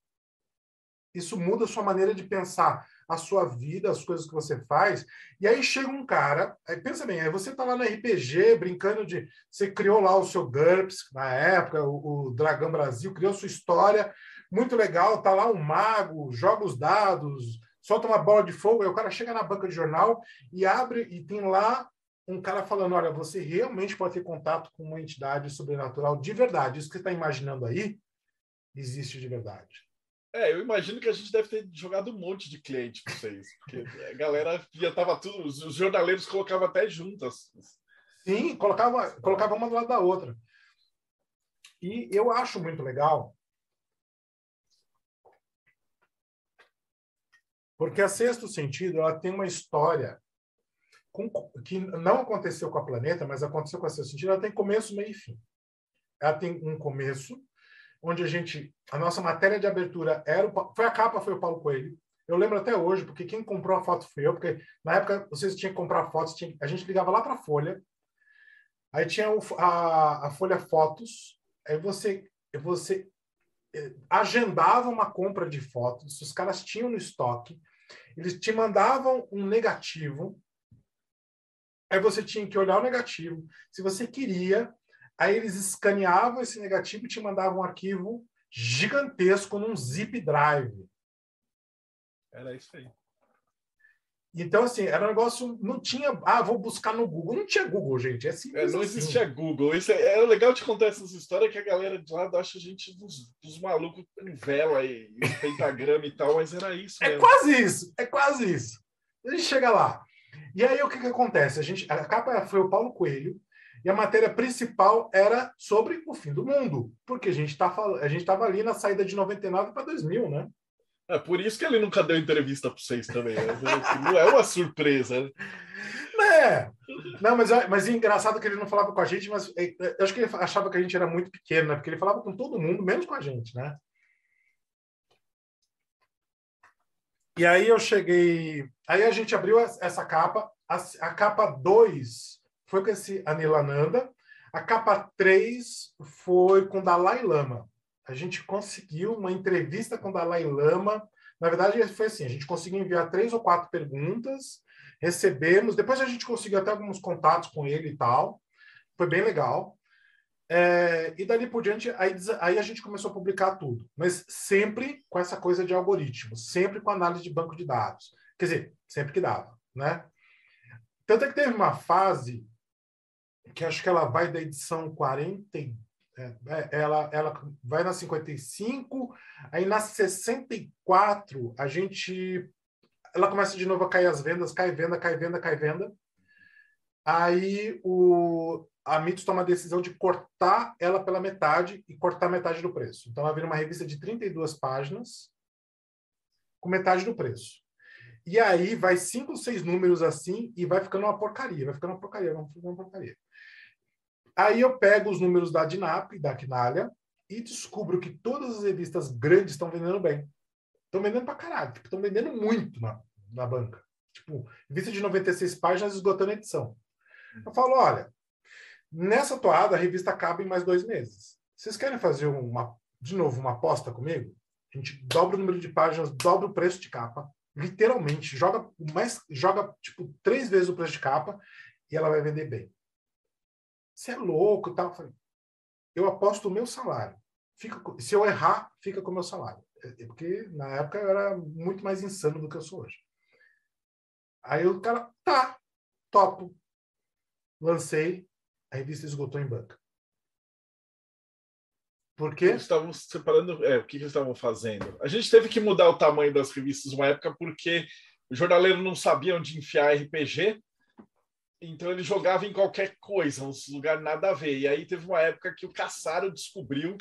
Isso muda a sua maneira de pensar a sua vida, as coisas que você faz. E aí chega um cara, aí pensa bem, aí você tá lá no RPG brincando de. Você criou lá o seu GURPS na época, o, o Dragão Brasil, criou sua história, muito legal, tá lá um mago, joga os dados, solta uma bola de fogo, aí o cara chega na banca de jornal e abre e tem lá um cara falando: olha, você realmente pode ter contato com uma entidade sobrenatural de verdade. Isso que você está imaginando aí existe de verdade. É, eu imagino que a gente deve ter jogado um monte de cliente para vocês, porque a galera já tava tudo, os jornaleiros colocavam até juntas. Sim, colocava, colocava uma do lado da outra. E eu acho muito legal Porque a Sexto Sentido ela tem uma história com, que não aconteceu com a Planeta, mas aconteceu com a Sexto Sentido. Ela tem começo, meio e fim. Ela tem um começo, onde a gente. A nossa matéria de abertura era. O, foi a capa, foi o Paulo Coelho. Eu lembro até hoje, porque quem comprou a foto foi eu, porque na época vocês tinham que comprar fotos, tinha, a gente ligava lá para a Folha, aí tinha o, a, a Folha Fotos, aí você, você eh, agendava uma compra de fotos, os caras tinham no estoque, eles te mandavam um negativo, aí você tinha que olhar o negativo. Se você queria, aí eles escaneavam esse negativo e te mandavam um arquivo gigantesco num zip drive. Era isso aí. Então, assim, era um negócio. Não tinha. Ah, vou buscar no Google. Não tinha Google, gente. É simples. É, não assim. existia Google. Isso é, é legal te contar essas histórias que a galera de lá acha a gente dos, dos malucos com vela e, e pentagrama e tal, mas era isso. É quase isso. É quase isso. A gente chega lá. E aí o que, que acontece? A, gente, a capa foi o Paulo Coelho. E a matéria principal era sobre o fim do mundo, porque a gente tá, estava ali na saída de 99 para 2000, né? É por isso que ele nunca deu entrevista para vocês também. Né? Não é uma surpresa. Né? É. Não, mas, mas é engraçado que ele não falava com a gente, mas é, é, eu acho que ele achava que a gente era muito pequeno, né? Porque ele falava com todo mundo, menos com a gente, né? E aí eu cheguei. Aí a gente abriu essa capa. A, a capa 2 foi com esse Anilananda. A capa 3 foi com Dalai Lama a gente conseguiu uma entrevista com Dalai Lama. Na verdade, foi assim: a gente conseguiu enviar três ou quatro perguntas, recebemos. Depois a gente conseguiu até alguns contatos com ele e tal. Foi bem legal. É, e dali por diante, aí, aí, a gente começou a publicar tudo, mas sempre com essa coisa de algoritmo, sempre com análise de banco de dados. Quer dizer, sempre que dava, né? Tanto é que teve uma fase que acho que ela vai da edição 40, é, é, ela, ela vai na 55, aí na 64 a gente ela começa de novo a cair as vendas, cai venda, cai venda, cai venda. Aí o, a Mitos toma a decisão de cortar ela pela metade e cortar metade do preço. Então ela vira uma revista de 32 páginas com metade do preço. E aí vai cinco, seis números assim e vai ficando uma porcaria, vai ficando uma porcaria, vai ficando uma porcaria. Aí eu pego os números da Dinap, da Quinalha, e descubro que todas as revistas grandes estão vendendo bem. Estão vendendo pra caralho, estão tipo, vendendo muito na, na banca. Tipo, revista de 96 páginas esgotando a edição. Eu falo, olha, nessa toada a revista acaba em mais dois meses. Vocês querem fazer uma, de novo, uma aposta comigo? A gente dobra o número de páginas, dobra o preço de capa, literalmente, joga mais, joga tipo três vezes o preço de capa e ela vai vender bem. Você é louco e tal. Eu aposto o meu salário. Fica, se eu errar, fica com o meu salário. É, é porque na época eu era muito mais insano do que eu sou hoje. Aí o cara, tá, topo. Lancei, a revista esgotou em banca. Por quê? Eles estavam separando. É, o que eles estavam fazendo? A gente teve que mudar o tamanho das revistas uma época porque o jornaleiro não sabia onde enfiar RPG então ele jogava em qualquer coisa, uns lugares nada a ver. E aí teve uma época que o Caçaro descobriu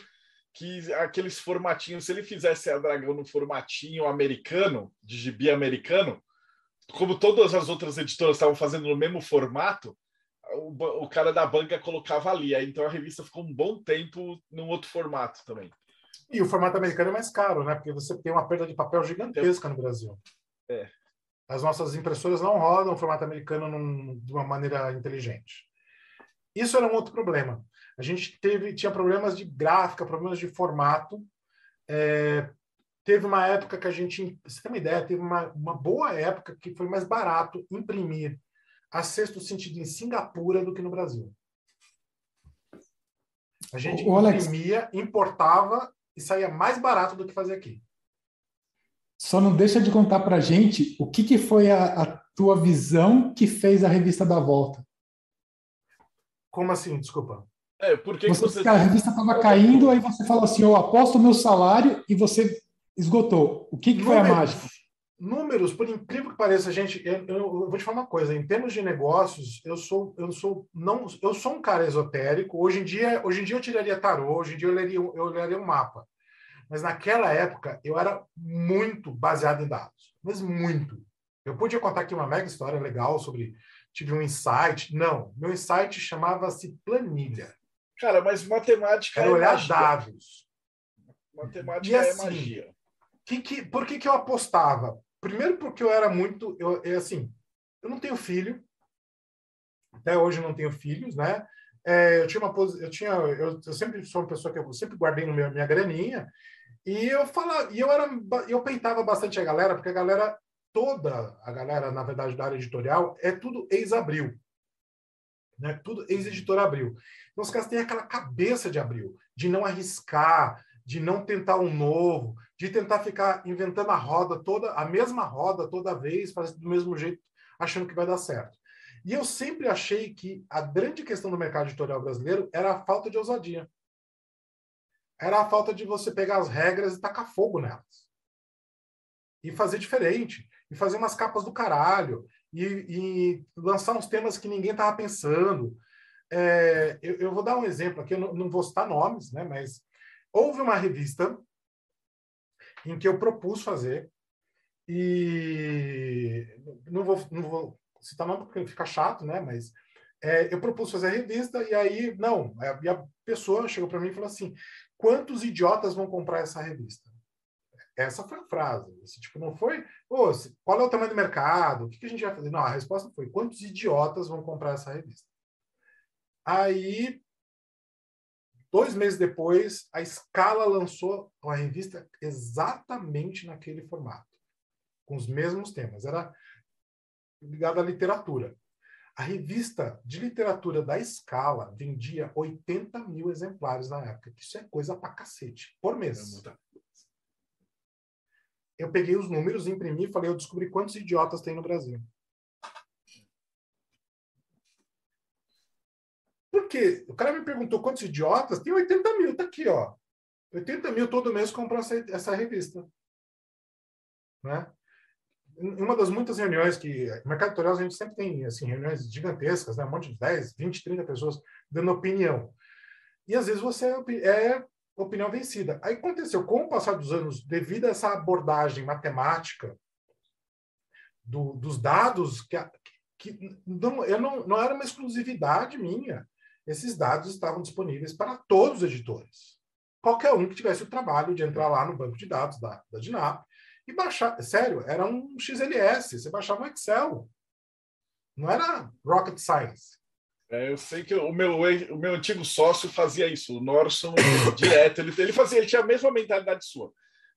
que aqueles formatinhos, se ele fizesse a Dragão no formatinho americano, de gibi americano, como todas as outras editoras estavam fazendo no mesmo formato, o, o cara da banca colocava ali. Aí, então a revista ficou um bom tempo num outro formato também. E o formato americano é mais caro, né? Porque você tem uma perda de papel gigantesca no Brasil. É. As nossas impressoras não rodam o formato americano num, de uma maneira inteligente. Isso era um outro problema. A gente teve, tinha problemas de gráfica, problemas de formato. É, teve uma época que a gente, você tem uma ideia, teve uma, uma boa época que foi mais barato imprimir a sexto sentido em Singapura do que no Brasil. A gente o imprimia, Alex... importava e saía mais barato do que fazer aqui. Só não deixa de contar para gente o que, que foi a, a, tua visão que fez a revista dar volta. Como assim? Desculpa. É, porque você, você... A revista estava caindo, aí você falou assim: eu aposto o meu salário e você esgotou. O que, que foi a mágica? Números, por incrível que pareça, gente, eu, eu, eu, vou te falar uma coisa. Em termos de negócios, eu sou, eu sou, não, eu sou um cara esotérico. Hoje em dia, hoje em dia eu tiraria tarô. Hoje em dia eu leria, eu leria um mapa. Mas naquela época eu era muito baseado em dados, mas muito. Eu podia contar aqui uma mega história legal sobre tive um insight. Não, meu insight chamava-se planilha. Cara, mas matemática Era é olhar magia. dados. Matemática assim, é magia. Que, que, por que, que eu apostava? Primeiro porque eu era muito, eu, eu assim, eu não tenho filho, até hoje eu não tenho filhos, né? É, eu tinha uma eu tinha eu, eu, sempre sou uma pessoa que eu sempre guardei no meu, minha graninha e eu falava, e eu era, eu peitava bastante a galera, porque a galera toda, a galera na verdade da área editorial é tudo ex-abril, né? Tudo ex-editor abril. Então os caras têm aquela cabeça de abril, de não arriscar, de não tentar um novo, de tentar ficar inventando a roda toda, a mesma roda toda vez, fazendo do mesmo jeito, achando que vai dar certo. E eu sempre achei que a grande questão do mercado editorial brasileiro era a falta de ousadia era a falta de você pegar as regras e tacar fogo nelas. E fazer diferente. E fazer umas capas do caralho. E, e lançar uns temas que ninguém estava pensando. É, eu, eu, vou dar um exemplo aqui, eu não, não vou citar nomes, né, mas houve uma revista em que eu propus fazer, e não vou, não vou citar nome porque fica chato, né, mas é, eu propus fazer a revista, e aí, não, e a pessoa chegou para mim e falou assim: quantos idiotas vão comprar essa revista? Essa foi a frase. Esse, tipo, não foi, oh, qual é o tamanho do mercado? O que, que a gente vai fazer? Não, a resposta foi, quantos idiotas vão comprar essa revista? Aí, dois meses depois, a Scala lançou uma revista exatamente naquele formato, com os mesmos temas. Era ligado à literatura. A revista de literatura da Escala vendia 80 mil exemplares na época. Isso é coisa pra cacete, por mês. Eu peguei os números, imprimi e falei, eu descobri quantos idiotas tem no Brasil. Por quê? O cara me perguntou quantos idiotas? Tem 80 mil, tá aqui, ó. 80 mil todo mês compram essa, essa revista. Né? Em uma das muitas reuniões que. Mercado editorial, a gente sempre tem assim, reuniões gigantescas, né? um monte de 10, 20, 30 pessoas dando opinião. E às vezes você é opinião vencida. Aí aconteceu, com o passar dos anos, devido a essa abordagem matemática do, dos dados, que, que não, eu não, não era uma exclusividade minha, esses dados estavam disponíveis para todos os editores. Qualquer um que tivesse o trabalho de entrar lá no banco de dados da, da DINAP e baixar. Sério, era um XLS, você baixava um Excel. Não era rocket science. É, eu sei que o meu, o meu antigo sócio fazia isso, o Norson, direto. Ele, ele fazia, ele tinha a mesma mentalidade sua.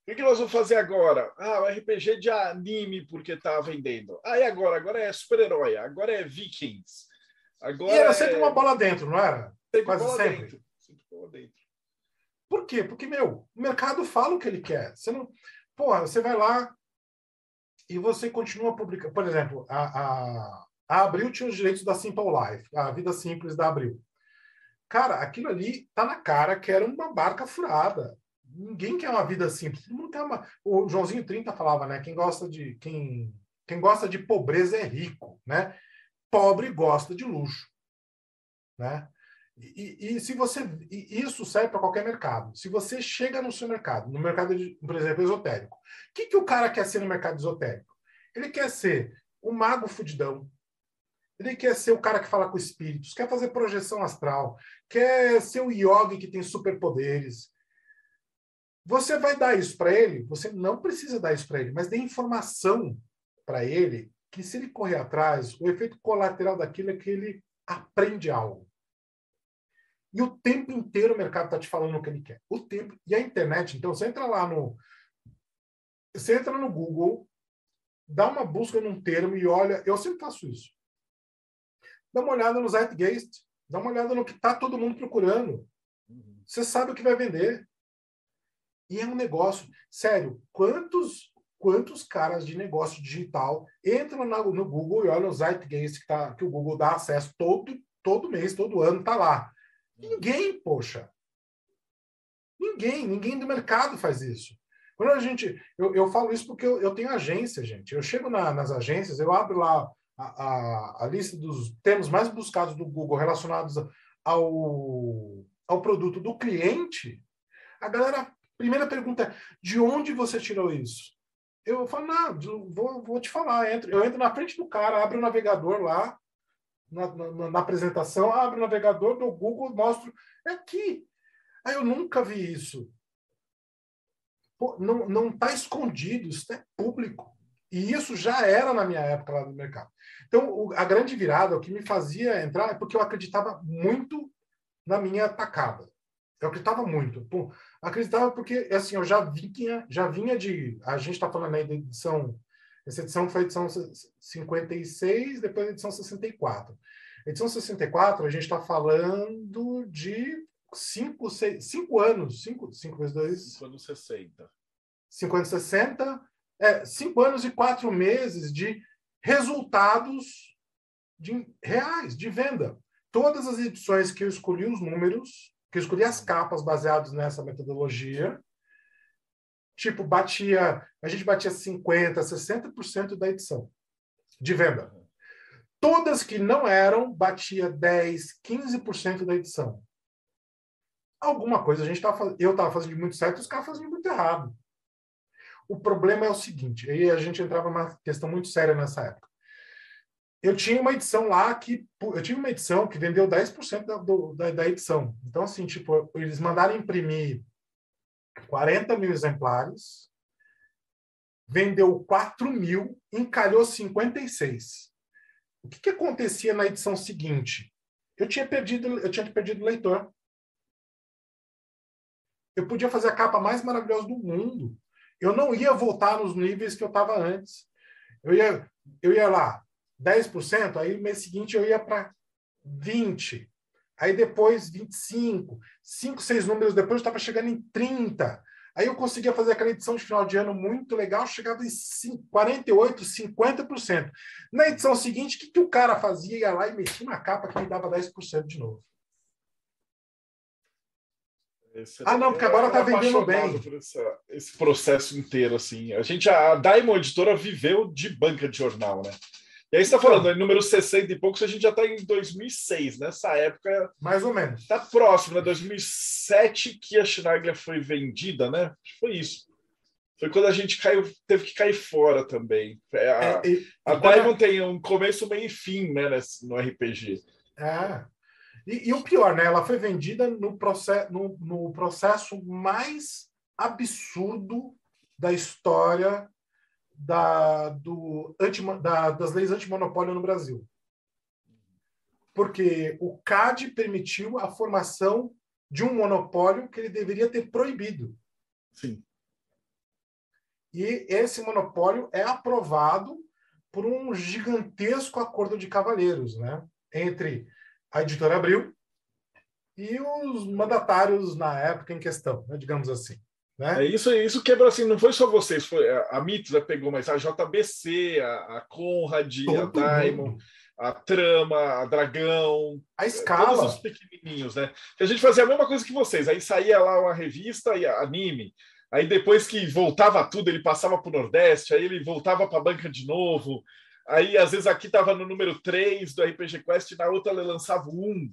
O que, nós vamos fazer agora? Ah, o RPG de anime, porque está vendendo. Ah, e agora? Agora é super-herói, agora é Vikings. Agora e era é... sempre uma bola dentro, não era? Sempre Quase bola sempre. Dentro. sempre bola dentro. Por quê? Porque, meu, o mercado fala o que ele quer. Você não. Porra, você vai lá e você continua publicando. Por exemplo, a, a, a Abril tinha os direitos da Simple Life, a vida simples da Abril. Cara, aquilo ali tá na cara que era uma barca furada. Ninguém quer uma vida simples. Todo mundo quer uma. O Joãozinho 30 falava, né? Quem gosta de. Quem, quem gosta de pobreza é rico, né? Pobre gosta de luxo, né? E, e, se você isso serve para qualquer mercado. Se você chega no seu mercado, no mercado de, por exemplo, esotérico, o que, que o cara quer ser no mercado esotérico? Ele quer ser o mago fudidão. Ele quer ser o cara que fala com espíritos, quer fazer projeção astral, quer ser o yogi que tem superpoderes. Você vai dar isso para ele? Você não precisa dar isso para ele, mas dê informação para ele que se ele correr atrás, o efeito colateral daquilo é que ele aprende algo. E o tempo inteiro o mercado está te falando o que ele quer. O tempo. E a internet, então, você entra lá no. Você entra no Google, dá uma busca num termo e olha. Eu sempre faço isso. Dá uma olhada no Zeitgeist, dá uma olhada no que está todo mundo procurando. Você sabe o que vai vender. E é um negócio. Sério, quantos quantos caras de negócio digital entram no Google e olham o Zeitgeist que, tá, que o Google dá acesso todo, todo mês, todo ano, tá lá. Ninguém, poxa. Ninguém, ninguém do mercado faz isso. Quando a gente. Eu, eu falo isso porque eu, eu tenho agência, gente. Eu chego na, nas agências, eu abro lá a, a, a, lista dos termos mais buscados do Google relacionados ao, ao produto do cliente. A galera, primeira pergunta é: de onde você tirou isso? Eu falo, não, vou, vou te falar. Eu entro na frente do cara, abro o navegador lá, na, na, na, apresentação, abre o navegador do Google, mostro, é aqui. Aí eu nunca vi isso. Pô, não está escondido, isso é público. E isso já era na minha época lá no mercado. Então, o, a grande virada, o que me fazia entrar, é porque eu acreditava muito na minha tacada. Eu acreditava muito. Pô, acreditava porque, assim, eu já vinha, já vinha de... A gente está falando aí da edição essa edição foi a edição 56, depois a edição 64. A edição 64, a gente está falando de 5 cinco anos. 5 vezes 2. 5 anos 60. 5 anos 60. É, 5 anos e 4 meses de resultados de, reais, de venda. Todas as edições que eu escolhi os números, que eu escolhi as capas baseadas nessa metodologia, tipo, batia, a gente batia 50%, 60% da edição de venda. Todas que não eram, batia 10%, 15% da edição. Alguma coisa a gente tava, eu estava fazendo muito certo, os caras faziam muito errado. O problema é o seguinte, aí a gente entrava numa questão muito séria nessa época. Eu tinha uma edição lá que eu tive uma edição que vendeu 10% da, do, da, da edição. Então, assim, tipo, eles mandaram imprimir 40 mil exemplares, vendeu 4 mil, encalhou 56. O que, que acontecia na edição seguinte? Eu tinha perdido, eu tinha perdido o leitor. Eu podia fazer a capa mais maravilhosa do mundo. Eu não ia voltar nos níveis que eu estava antes. Eu ia, eu ia lá, 10%, aí no mês seguinte eu ia para 20%. Aí depois 25%. 5, 6 números depois eu estava chegando em 30%. Aí eu conseguia fazer aquela edição de final de ano muito legal, chegava em 48%, 50%. Na edição seguinte, o que, que o cara fazia? Ia lá e metia uma capa que me dava 10% de novo. Esse Ah, não, porque agora tá vendendo bem. essa- esse processo inteiro, assim. A gente, a Diamond Editora viveu de banca de jornal, né? E aí você tá falando, em número 60 e poucos, a gente já tá em 2006. Nessa época, Mais ou menos. tá próximo, né? 2007 que a Schneider foi vendida, né? Foi isso. Foi quando a gente caiu, teve que cair fora também. É, A, É, e- a Diamond tem um começo, meio e fim, né? No RPG. É. E, e o pior, né? Ela foi vendida no, processo, no, no processo mais absurdo da história da, do anti, da, das leis antimonopólio no Brasil. Porque o CAD permitiu a formação de um monopólio que ele deveria ter proibido. Sim. E esse monopólio é aprovado por um gigantesco acordo de cavalheiros, né? Entre a editora Abril e os mandatários na época em questão, né? digamos assim. Né? É isso, isso quebrou assim, não foi só vocês, foi a, a né, pegou, mas a JBC, a, a Conrad, a Todo Diamond, mundo. a Trama, a Dragão, A todos escala. os pequenininhos, né? Que a gente fazia a mesma coisa que vocês. Aí saía lá uma revista e anime. Aí depois que voltava tudo, ele passava para o Nordeste, aí ele voltava para a banca de novo. Aí às vezes aqui estava no número 3 do RPG Quest, e na outra ele lançava um.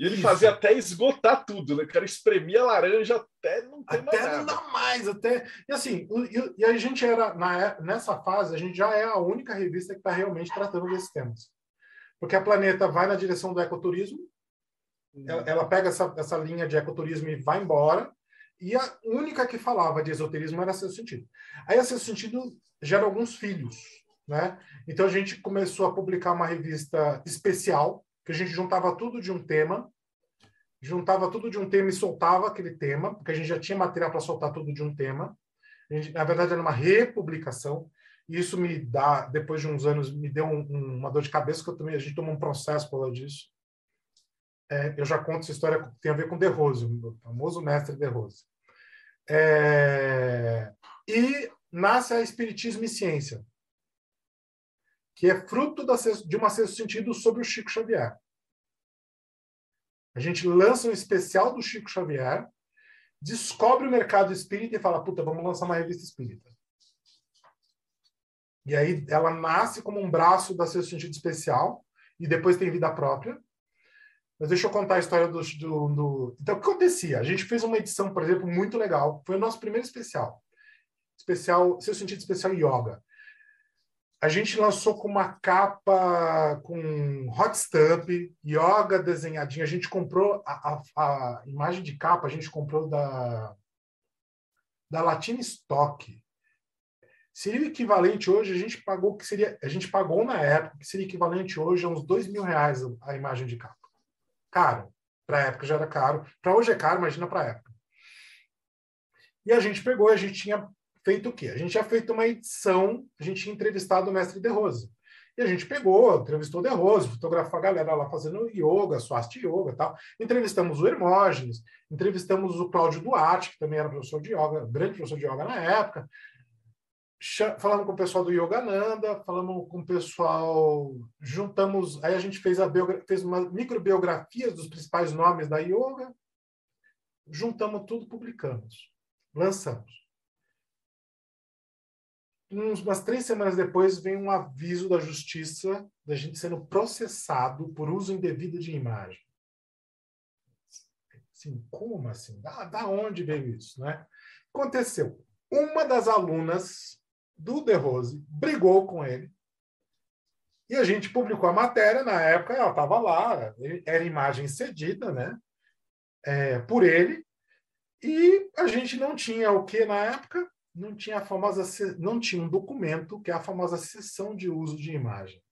E ele Isso. fazia até esgotar tudo, né? O cara espremia a laranja até não ter mais Até não nada. dá mais, até. E assim, e, e a gente era, na, é- nessa fase, a gente já é a única revista que está realmente tratando desses temas. Porque a Planeta vai na direção do ecoturismo, ela, ela pega essa, essa linha de ecoturismo e vai embora. E a única que falava de esoterismo era Sexto Sentido. Aí a Sexto Sentido gera alguns filhos, né? Então a gente começou a publicar uma revista especial, que a gente juntava tudo de um tema, juntava tudo de um tema e soltava aquele tema, porque a gente já tinha material para soltar tudo de um tema. Gente, na verdade, era uma republicação. E isso me dá, depois de uns anos, me deu um- um- uma dor de cabeça, que eu também, a gente tomou um processo por causa disso. É, eu já conto essa história que tem a ver com De Rose, o famoso mestre De Rose. É, e nasce a Espiritismo e Ciência, que é fruto da, de uma sexto sentido sobre o Chico Xavier. A gente lança um especial do Chico Xavier, descobre o mercado espírita e fala: puta, vamos lançar uma revista espírita. E aí ela nasce como um braço da Sexto Sentido Especial e depois tem vida própria. Mas deixa eu contar a história do, do, do... Então, o que acontecia? A gente fez uma edição, por exemplo, muito legal. Foi o nosso primeiro especial. Especial, Sexto Sentido Especial Yoga. A gente lançou com uma capa com hot stamp, yoga desenhadinha. A gente comprou a, a, a imagem de capa, a gente comprou da, da Latina Stock. Seria o equivalente hoje, a gente pagou que seria, a gente pagou na época, que seria equivalente hoje a uns dois mil reais a imagem de capa. Caro. Para a época já era caro. Para hoje é caro, imagina para a época. E a gente pegou, a gente tinha feito o quê? A gente tinha feito uma edição, a gente tinha entrevistado o mestre De Rose. E a gente pegou, entrevistou o De Rose, fotografou a galera lá fazendo yoga, swasti yoga tal. Entrevistamos o Hermógenes, entrevistamos o Cláudio Duarte, que também era professor de yoga, grande professor de yoga na época. Falamos com o pessoal do Yogananda, falamos com o pessoal, juntamos, aí a gente fez, a fez uma microbiografia dos principais nomes da yoga, juntamos tudo, publicamos, lançamos umas três semanas depois vem um aviso da justiça da gente sendo processado por uso indevido de imagem. Assim, como assim? Da, da onde veio isso, né? Aconteceu. Uma das alunas do De Rose brigou com ele e a gente publicou a matéria na época, ela estava lá, era imagem cedida, né? É, por ele e a gente não tinha o que na época não tinha a famosa não tinha um documento que é a famosa sessão de uso de imagem.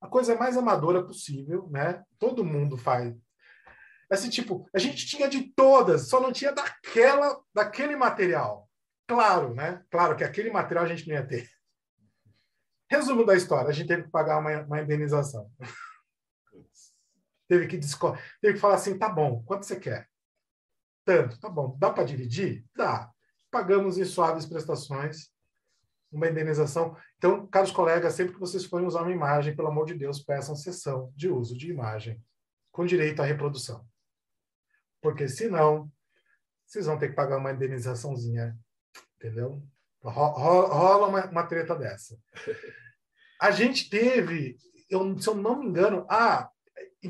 A coisa mais amadora possível, né? Todo mundo faz. Assim, tipo, a gente tinha de todas, só não tinha daquela, daquele material. Claro, né? Claro que aquele material a gente não ia ter. Resumo da história: a gente teve que pagar uma, uma indenização. teve que teve que falar assim, tá bom, quanto você quer? Tanto, tá bom. Dá para dividir? Dá. Pagamos em suaves prestações uma indenização. Então, caros colegas, sempre que vocês forem usar uma imagem, pelo amor de Deus, peçam sessão de uso de imagem com direito à reprodução. Porque senão, vocês vão ter que pagar uma indenizaçãozinha, entendeu? Rola uma, uma treta dessa. A gente teve, eu, se eu não me engano, ah,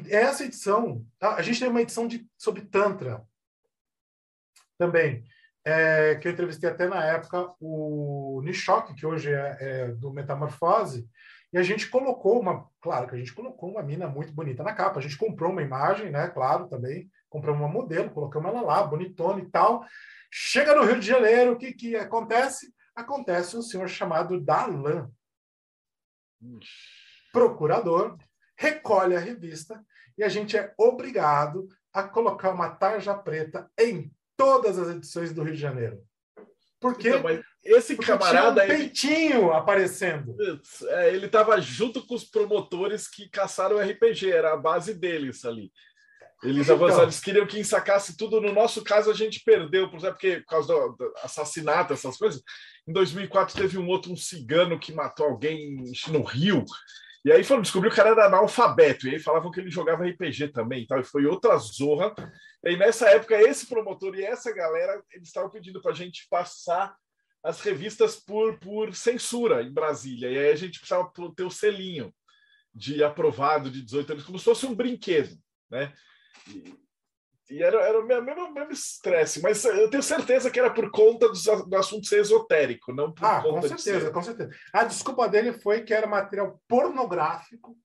essa edição, tá? a gente teve uma edição de, sobre Tantra também. É, que eu entrevistei até na época o Nishok, que hoje é, é, do Metamorfose, e a gente colocou uma, claro que a gente colocou uma mina muito bonita na capa, a gente comprou uma imagem, né, claro, também, compramos uma modelo, colocamos ela lá, bonitona e tal. Chega no Rio de Janeiro, o que, que acontece? Acontece um senhor chamado Dalan, procurador, recolhe a revista e a gente é obrigado a colocar uma tarja preta em todas as edições do Rio de Janeiro. Porque então, esse Porque camarada tinha um peitinho ele... aparecendo. É, ele estava junto com os promotores que caçaram o RPG, era a base deles ali. Eles então, avançaram, queriam que sacasse tudo. No nosso caso, a gente perdeu, por exemplo, porque por causa do, do, assassinato, essas coisas. Em 2004 teve um outro, um cigano que matou alguém no Rio. E aí foram descobrir que o cara era analfabeto. E aí falavam que ele jogava RPG também. Então, foi outra zorra. E nessa época, esse promotor e essa galera, eles estavam pedindo para a gente passar as revistas por, por censura em Brasília. E aí a gente precisava ter o selinho de aprovado de 18 anos, como se fosse um brinquedo, né? E, e era, era o mesmo, mesmo estresse, mas eu tenho certeza que era por conta do, do assunto ser esotérico, não por ah, conta com certeza, ser... com certeza. A desculpa dele foi que era material pornográfico,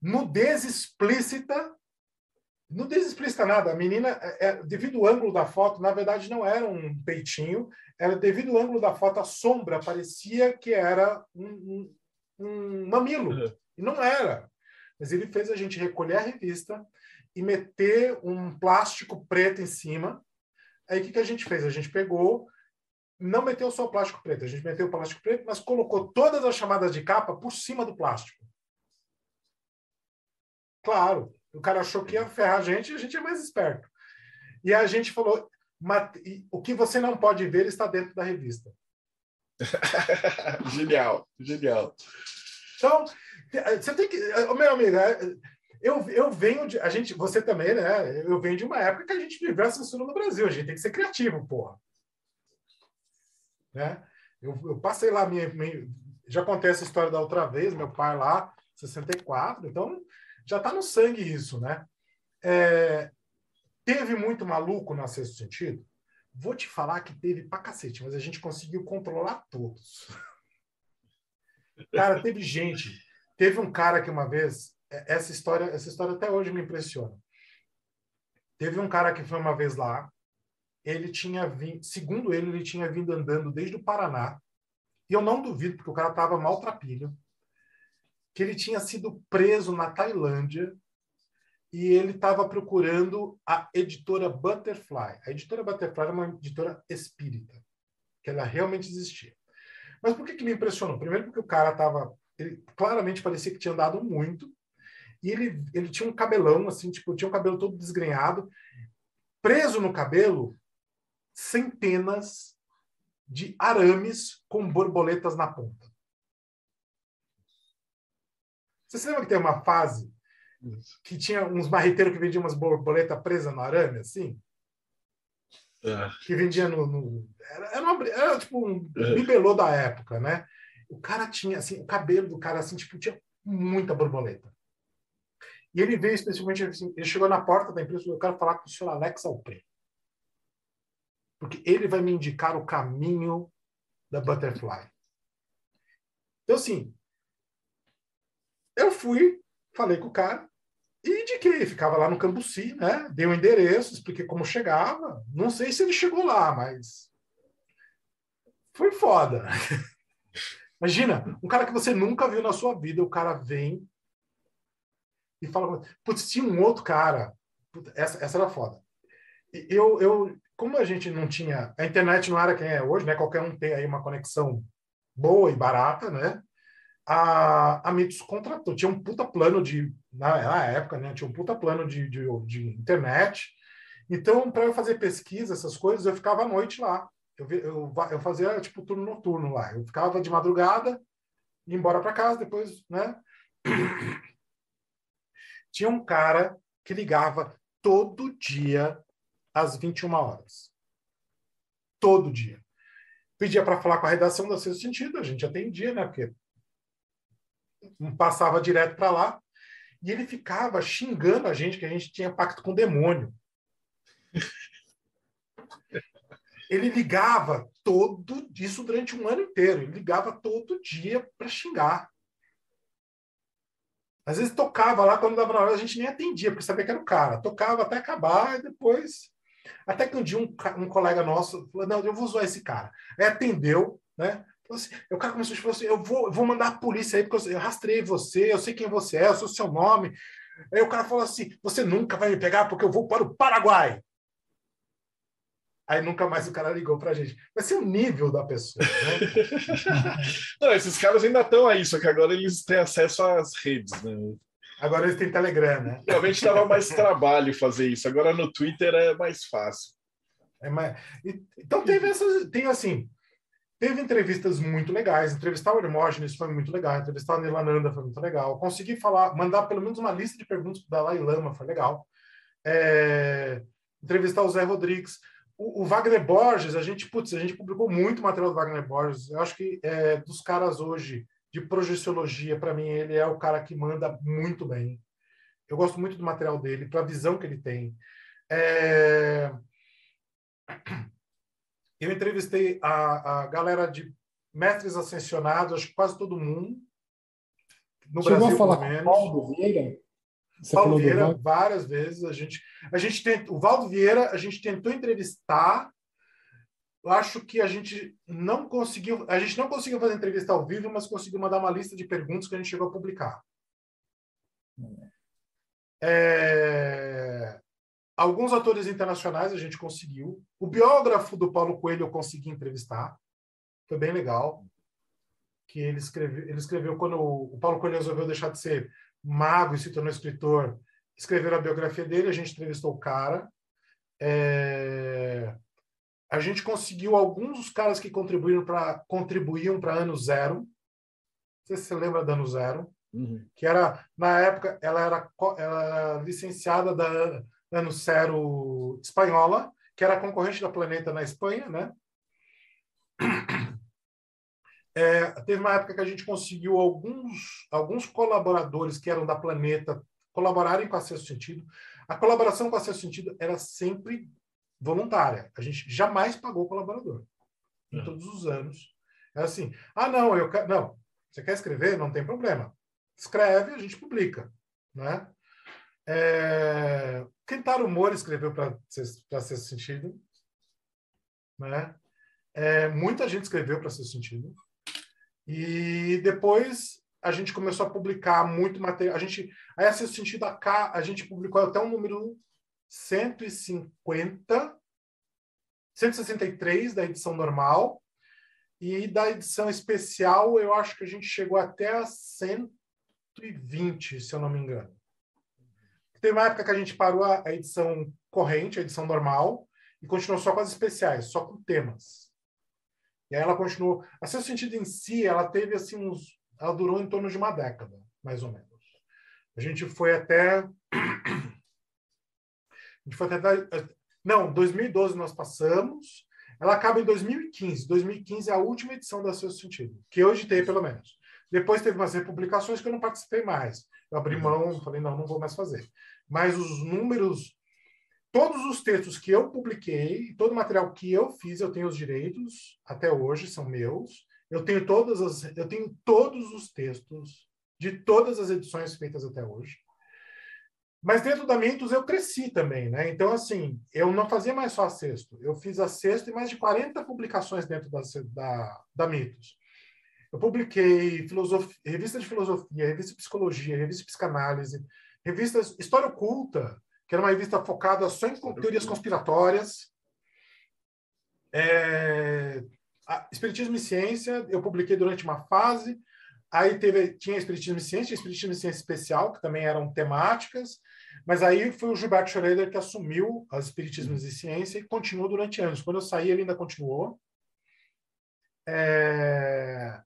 nudez explícita não explícita nada. A menina, é, é, devido ao ângulo da foto, na verdade não era um peitinho, era devido ao ângulo da foto, a sombra parecia que era um, um, um mamilo. Uhum. E não era. Mas ele fez a gente recolher a revista e meter um plástico preto em cima. Aí o que, que a gente fez? A gente pegou, não meteu só o plástico preto, a gente meteu o plástico preto, mas colocou todas as chamadas de capa por cima do plástico. Claro, o cara achou que ia ferrar a gente e a gente é mais esperto. E a gente falou: o que você não pode ver está dentro da revista. genial, genial. Então, você tem que. Meu amigo, é, eu, eu venho de. A gente, você também, né? Eu venho de uma época que a gente viveu a censura no Brasil. A gente tem que ser criativo, porra. Né? Eu, eu passei lá, minha, minha, já contei essa história da outra vez, meu pai lá, 64, então já está no sangue isso, né? É, teve muito maluco no sexto sentido? Vou te falar que teve pra cacete, mas a gente conseguiu controlar todos. Cara, teve gente. Teve um cara que uma vez, essa história, essa história até hoje me impressiona. Teve um cara que foi uma vez lá, ele tinha vindo, segundo ele, ele tinha vindo andando desde o Paraná, e eu não duvido, porque o cara estava maltrapilho, que ele tinha sido preso na Tailândia e ele estava procurando a editora Butterfly. A editora Butterfly era uma editora espírita, que ela realmente existia. Mas por que, que me impressionou? Primeiro porque o cara estava... Ele claramente parecia que tinha andado muito, e ele, ele tinha um cabelão, assim, tipo, tinha um cabelo todo desgrenhado, preso no cabelo, centenas de arames com borboletas na ponta. Você se lembra que tem uma fase que tinha uns barreteiros que vendiam umas borboletas presas no arame, assim? É. Que vendia no. no era, era, uma, era, tipo um é. bibelô da época, né? O cara tinha, assim, o cabelo do cara, assim, tipo, tinha muita borboleta. E ele veio especificamente, assim, ele chegou na porta da empresa e falou: Eu quero falar com o senhor Alex Alpre. Porque ele vai me indicar o caminho da Butterfly. Então, assim, eu fui, falei com o cara e indiquei. Ficava lá no Cambuci, né? Dei o um endereço, expliquei como chegava. Não sei se ele chegou lá, mas foi foda. Imagina, um cara que você nunca viu na sua vida, o cara vem e fala, putz, tinha um outro cara. essa, essa era foda. Eu, eu, como a gente não tinha, a internet não era quem é hoje, né? Qualquer um tem aí uma conexão boa e barata, né? A, a Mitos contratou, tinha um puta plano de, na, na época, né? Tinha um puta plano de, de, de internet. Então, para eu fazer pesquisa, essas coisas, eu ficava à noite lá. Eu, eu, eu fazia, tipo, turno noturno lá. Eu ficava de madrugada, ia embora para casa, depois, né? Tinha um cara que ligava todo dia às 21 horas. Todo dia. Pedia para falar com a redação da Sexto Sentido, a gente atendia, né? Porque passava direto para lá. E ele ficava xingando a gente que a gente tinha pacto com o demônio. Ele ligava todo isso durante um ano inteiro. Ele ligava todo dia para xingar. Às vezes tocava lá, quando dava na hora, a gente nem atendia, porque sabia que era o cara. Tocava até acabar e depois. Até que um dia um, um colega nosso falou: Não, eu vou zoar esse cara. Aí atendeu, né? Assim, o cara começou a falar assim: eu vou, vou mandar a polícia aí, porque eu, eu rastreei você, eu sei quem você é, eu sou seu nome. Aí o cara falou assim: Você nunca vai me pegar porque eu vou para o Paraguai. Aí nunca mais o cara ligou pra gente. Vai ser o nível da pessoa, né? Não, esses caras ainda estão aí, só que agora eles têm acesso às redes, né? Agora eles têm Telegram, né? Realmente dava mais trabalho fazer isso. Agora no Twitter é mais fácil. É mais... Então teve essas. Tem assim. Teve entrevistas muito legais. Entrevistar o Hermógenes foi muito legal. Entrevistar a Nilananda foi muito legal. Consegui falar, mandar pelo menos uma lista de perguntas para o Dalai Lama foi legal. É... Entrevistar o Zé Rodrigues o, Wagner Borges, a gente, putz, a gente publicou muito material do Wagner Borges. Eu acho que é, dos caras hoje de projeciologia, para mim, ele é o cara que manda muito bem. Eu gosto muito do material dele, para a visão que ele tem. É... Eu entrevistei a, a galera de mestres ascensionados, acho que quase todo mundo. No Chegou Brasil, a falar com o Paulo Vieira? Você Paulo Vieira, várias vezes. A gente, a gente tent, o Valdo Vieira, a gente tentou entrevistar. Eu acho que a gente não conseguiu. A gente não conseguiu fazer entrevista ao vivo, mas conseguiu mandar uma lista de perguntas que a gente chegou a publicar. É, alguns atores internacionais a gente conseguiu. O biógrafo do Paulo Coelho eu consegui entrevistar. Foi bem legal. Que ele escreveu, ele escreveu quando o Paulo Coelho resolveu deixar de ser mago e se tornou escritor, escreveram a biografia dele, a gente entrevistou o cara. É... A gente conseguiu alguns dos caras que contribuíram para contribuíam para ano zero. Não sei se você lembra da ano zero. Uhum. Que era, na época, ela era, ela era licenciada da ano zero espanhola, que era concorrente da Planeta na Espanha, né? É, teve uma época que a gente conseguiu alguns, alguns colaboradores que eram da Planeta colaborarem com Acesso Sentido. A colaboração com Acesso Sentido era sempre voluntária. A gente jamais pagou colaborador. Em é. todos os anos. Era assim, ah, não, eu quero... Não, você quer escrever? Não tem problema. Escreve, a gente publica. Né? É... Kentaro Mori escreveu para Acesso Sentido. Né? É, muita gente escreveu para Acesso Sentido. E depois a gente começou a publicar muito material. A gente, aí, nesse sentido, a, a gente publicou até um número 150, 163 da edição normal. E da edição especial, eu acho que a gente chegou até a 120, se eu não me engano. Tem uma época que a gente parou a edição corrente, a edição normal, e continuou só com as especiais, só com temas. E aí ela continuou. A seu sentido em si, ela teve assim uns. Ela durou em torno de uma década, mais ou menos. A gente foi até. A gente foi até. Não, 2012 nós passamos. Ela acaba em 2015. 2015 é a última edição da Seu Sentido, que hoje tem, pelo menos. Depois teve umas republicações que eu não participei mais. Eu abri uhum. mão, falei, não, não vou mais fazer. Mas os números todos os textos que eu publiquei, todo o material que eu fiz, eu tenho os direitos até hoje são meus. Eu tenho todas as, eu tenho todos os textos de todas as edições feitas até hoje. Mas dentro da Mitos eu cresci também, né? Então, assim, eu não fazia mais só a sexto. Eu fiz a sexto e mais de 40 publicações dentro da, da, da Mitos. Eu publiquei revista de filosofia, revista de psicologia, revista de psicanálise, revistas História Oculta, que era uma revista focada só em teorias conspiratórias. É, Espiritismo e Ciência, eu publiquei durante uma fase. Aí teve, tinha Espiritismo e Ciência, Espiritismo e Ciência Especial, que também eram temáticas. Mas aí foi o Gilberto Schroeder que assumiu as Espiritismos e Ciência e continuou durante anos. Quando eu saí, ele ainda continuou. É...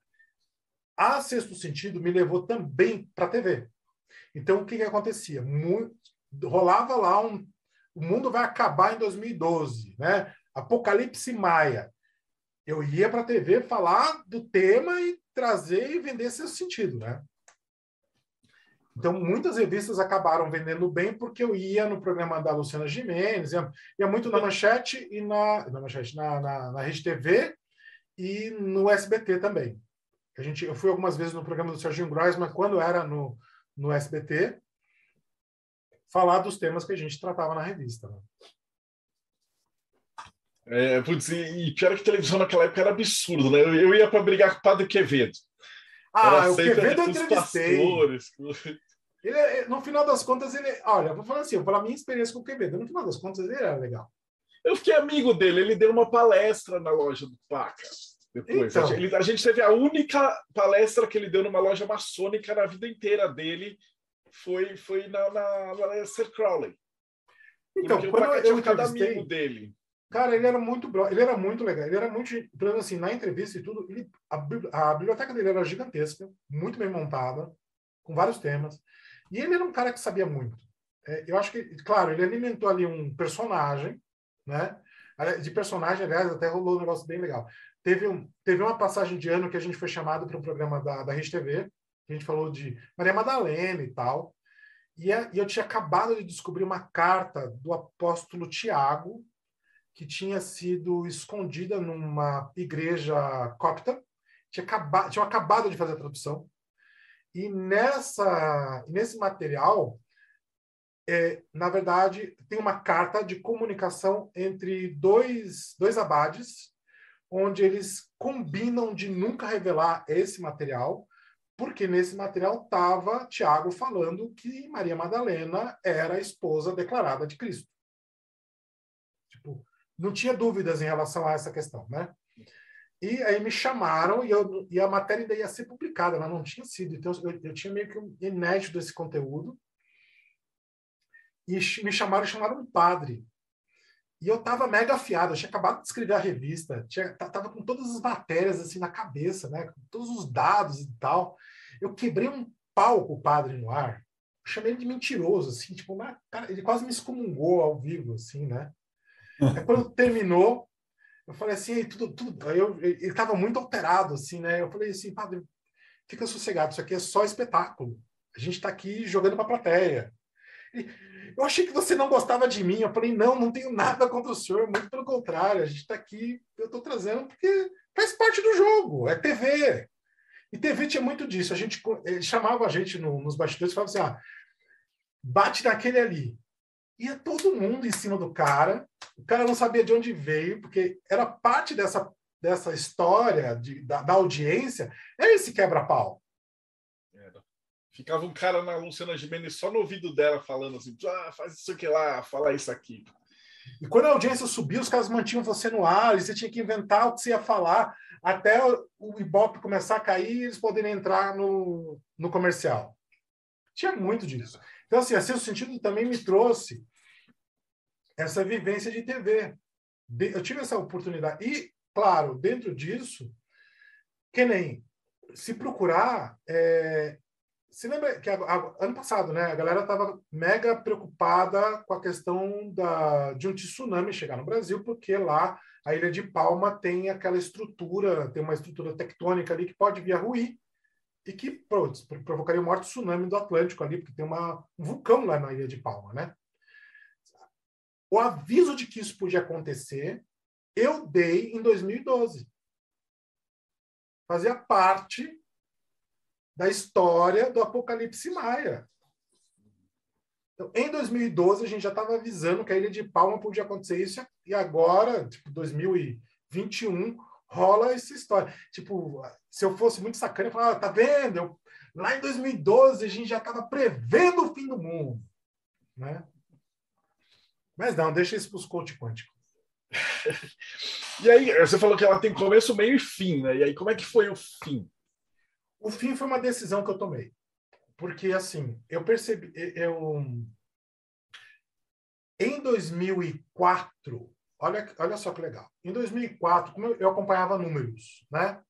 A Sexto Sentido me levou também para a TV. Então, o que, que acontecia? Muito... Rolava lá um. O mundo vai acabar em 2012, né? Apocalipse Maia. Eu ia para a TV falar do tema e trazer e vender seu sentido, né? Então, muitas revistas acabaram vendendo bem porque eu ia no programa da Luciana Gimenez, ia, ia muito na Manchete e na, na Manchete, na, na, na Rede TV e no SBT também. A gente, eu fui algumas vezes no programa do Serginho Groisman, quando era no, no SBT, falar dos temas que a gente tratava na revista. Né? É, putz, e, e pior que televisão naquela época era absurdo, né? Eu, eu ia para brigar com o Padre Quevedo. Ah, o Quevedo eu entrevistei. Pastores. Ele, é, no final das contas, ele. Olha, vou falar assim, pela minha experiência com o Quevedo, no final das contas, ele era legal. Eu fiquei amigo dele, ele deu uma palestra na loja do Paca. Depois. Então, a, gente, a gente teve a única palestra que ele deu numa loja maçônica na vida inteira dele. Foi, foi na, na, na Lester Crowley. Então, Porque quando eu tinha amigo dele. Cara, ele era muito ele era muito legal. Ele era muito, assim, na entrevista e tudo, ele, a, a, biblioteca dele era gigantesca, muito bem montada, com vários temas. E ele era um cara que sabia muito. É, eu acho que, claro, ele alimentou ali um personagem, né? De personagem, aliás, até rolou um negócio bem legal. Teve, um, teve uma passagem de ano que a gente foi chamado para um programa da, da Rede TV, a gente falou de Maria Madalena e tal. E, a, e eu tinha acabado de descobrir uma carta do apóstolo Tiago, que tinha sido escondida numa igreja copta, tinha acabado, tinha acabado de fazer a tradução, e nessa, nesse material, é, na verdade, tem uma carta de comunicação entre dois, dois abades, onde eles combinam de nunca revelar esse material, porque nesse material estava Tiago falando que Maria Madalena era a esposa declarada de Cristo não tinha dúvidas em relação a essa questão, né? E aí me chamaram e, eu, e a matéria ainda ia ser publicada, ela não tinha sido. Então eu, eu tinha meio que um inédito desse conteúdo. E me chamaram, chamaram um padre. E eu tava mega afiado, eu tinha acabado de escrever a revista, tinha, tava com todas as matérias assim na cabeça, né? Com todos os dados e tal. Eu quebrei um pau com o padre no ar. Eu chamei ele de mentiroso, assim, tipo, cara, ele quase me excomungou ao vivo, assim, né? Aí, quando terminou, eu falei assim, tudo, tudo. Eu, ele estava muito alterado, assim, né? Eu falei assim, padre, fica sossegado, isso aqui é só espetáculo. A gente está aqui jogando para a plateia. Eu achei que você não gostava de mim. Eu falei, não, não tenho nada contra o senhor, muito pelo contrário. A gente está aqui, eu estou trazendo porque faz parte do jogo, é TV. E TV tinha muito disso. A gente ele chamava a gente no, nos bastidores e falava assim: ah, bate naquele ali ia todo mundo em cima do cara. O cara não sabia de onde veio, porque era parte dessa, dessa história de, da, da audiência. É esse quebra-pau. Ficava um cara na Luciana Gimenez só no ouvido dela falando assim: ah, faz isso aqui lá, fala isso aqui. E quando a audiência subia, os caras mantinham você no ar, e você tinha que inventar o que você ia falar, até o Ibope começar a cair e eles poderem entrar no, no comercial. Tinha muito disso. Então, assim, a Seu Sentido também me trouxe essa vivência de TV. Eu tive essa oportunidade. E, claro, dentro disso, que nem se procurar. É, se lembra que a, a, ano passado, né, a galera estava mega preocupada com a questão da, de um tsunami chegar no Brasil, porque lá a Ilha de Palma tem aquela estrutura, tem uma estrutura tectônica ali que pode vir a ruir e que pronto, provocaria um maior tsunami do Atlântico ali, porque tem uma, um vulcão lá na Ilha de Palma, né? O aviso de que isso podia acontecer, eu dei em 2012. Fazia parte da história do Apocalipse Maia. Então, em 2012, a gente já estava avisando que a Ilha de Palma podia acontecer isso, e agora, tipo, 2021, rola essa história. Tipo, se eu fosse muito sacana, eu falava, ah, tá vendo? Eu, lá em 2012 a gente já estava prevendo o fim do mundo. Né? Mas não, deixa isso para os coach quânticos. e aí, você falou que ela tem começo, meio e fim, né? E aí, como é que foi o fim? O fim foi uma decisão que eu tomei. Porque, assim, eu percebi. Eu, em 2004, olha, olha só que legal. Em 2004, como eu, eu acompanhava números, né?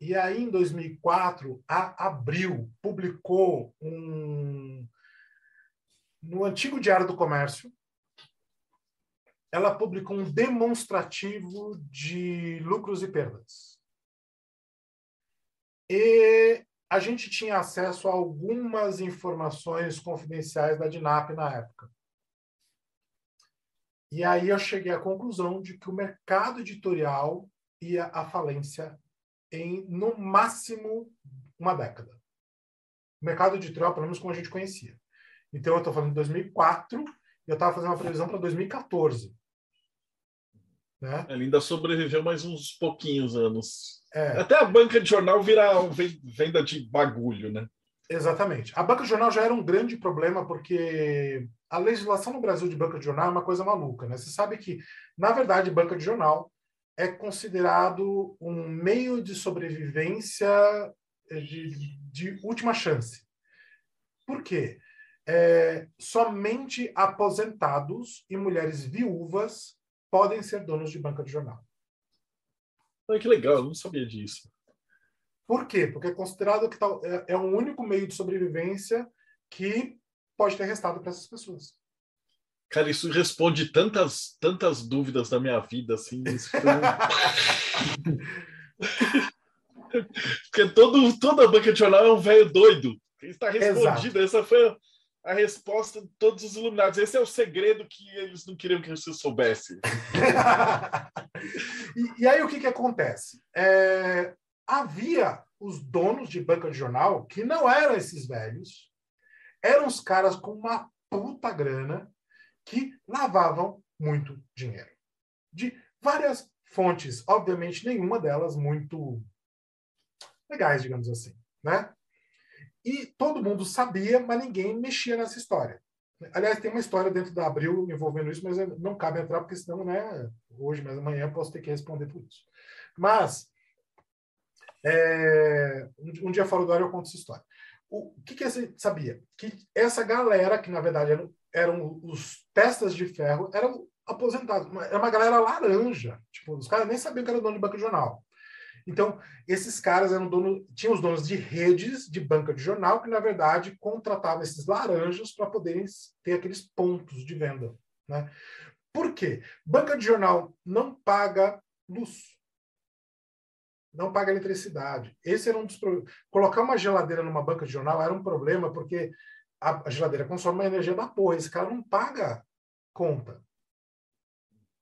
E aí, em 2004, a Abril publicou um. No antigo Diário do Comércio, ela publicou um demonstrativo de lucros e perdas. E a gente tinha acesso a algumas informações confidenciais da DINAP na época. E aí eu cheguei à conclusão de que o mercado editorial ia à falência em, no máximo, uma década. O mercado editorial, pelo menos como a gente conhecia. Então, eu estou falando de 2004 e eu estava fazendo uma previsão para 2014. Né? Ele ainda sobreviveu mais uns pouquinhos anos. É. Até a banca de jornal virar venda de bagulho, né? Exatamente. A banca de jornal já era um grande problema porque a legislação no Brasil de banca de jornal é uma coisa maluca, né? Você sabe que, na verdade, banca de jornal é considerado um meio de sobrevivência eh, de, de última chance. Por quê? É, somente aposentados e mulheres viúvas podem ser donos de banca de jornal. Ai, que legal, eu não sabia disso. Por quê? Porque é considerado que é, é um único meio de sobrevivência que pode ter restado para essas pessoas. Cara, isso responde tantas, tantas dúvidas da minha vida, assim. Porque todo, toda banca de jornal é um velho doido. Está respondido. Essa foi a resposta de todos os iluminados. Esse é o segredo que eles não queriam que você soubesse. e, e, aí o que, que acontece? É, havia os donos de banca de jornal que não eram esses velhos, eram os caras com uma puta grana que lavavam muito dinheiro. De várias fontes, obviamente nenhuma delas muito legais, digamos assim, né? E todo mundo sabia, mas ninguém mexia nessa história. Aliás, tem uma história dentro da Abril envolvendo isso, mas não cabe entrar, porque senão, né, hoje, mas amanhã posso ter que responder por isso. Mas, é, um dia fora do ar eu conto essa história. O que, que você sabia? Que essa galera, que na verdade eram, eram os testas de ferro, eram aposentados. Era uma galera laranja. Tipo, os caras nem sabiam que era dono de banco de jornal. Então, esses caras eram dono, tinham os donos de redes de banca de jornal que, na verdade, contratavam esses laranjas para poderem ter aqueles pontos de venda. Né? Por quê? Banca de jornal não paga luz. Não paga eletricidade. Esse era um dos problemas. Colocar uma geladeira numa banca de jornal era um problema, porque a geladeira consome uma energia da porra. Esse cara não paga conta.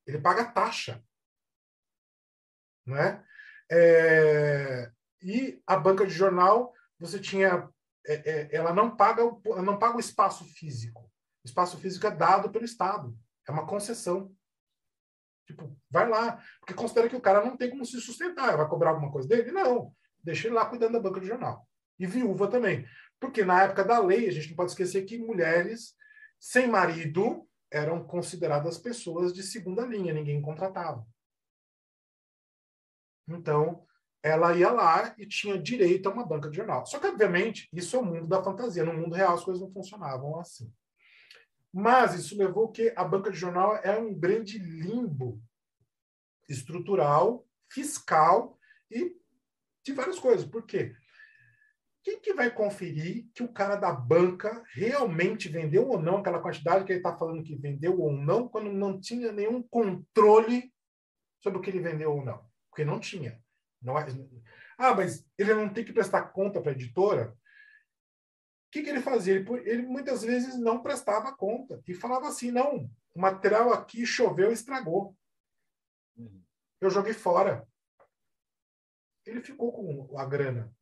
Ele paga taxa. Não é? E a banca de jornal, você tinha. É, é, ela não paga, ela não paga o espaço físico. O espaço físico é dado pelo Estado. É uma concessão. Tipo, vai lá. Porque considera que o cara não tem como se sustentar. Vai cobrar alguma coisa dele? Não. Deixa ele lá cuidando da banca de jornal. E viúva também. Porque na época da lei, a gente não pode esquecer que mulheres sem marido eram consideradas pessoas de segunda linha, ninguém contratava. Então, ela ia lá e tinha direito a uma banca de jornal. Só que, obviamente, isso é o mundo da fantasia. No mundo real, as coisas não funcionavam assim. Mas isso levou que a banca de jornal é um grande limbo estrutural, fiscal e de várias coisas. Por quê? Quem que vai conferir que o cara da banca realmente vendeu ou não aquela quantidade que ele está falando que vendeu ou não, quando não tinha nenhum controle sobre o que ele vendeu ou não? Porque não tinha. Não é... Ah, mas ele não tem que prestar conta para a editora? O que, que ele fazia? Ele, ele, muitas vezes não prestava conta e falava assim: não, o material aqui choveu e estragou. Uhum. Eu joguei fora. Ele ficou com a grana.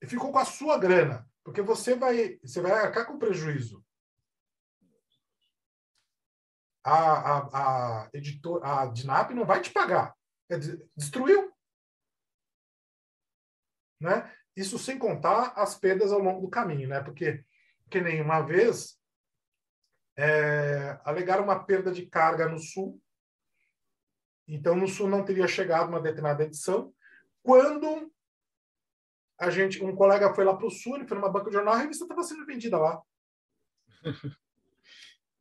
Ele ficou com a sua grana, porque você vai, você vai arcar com prejuízo. A, a, a, editor, a Dinap não vai te pagar. Destruiu. Né? Isso sem contar as perdas ao longo do caminho, né? Porque, que nem uma vez, é, alegaram uma perda de carga no sul Então, no Sul não teria chegado uma determinada edição. Quando a gente, um colega foi lá para o Sul, ele foi numa banca de jornal, a revista estava sendo vendida lá.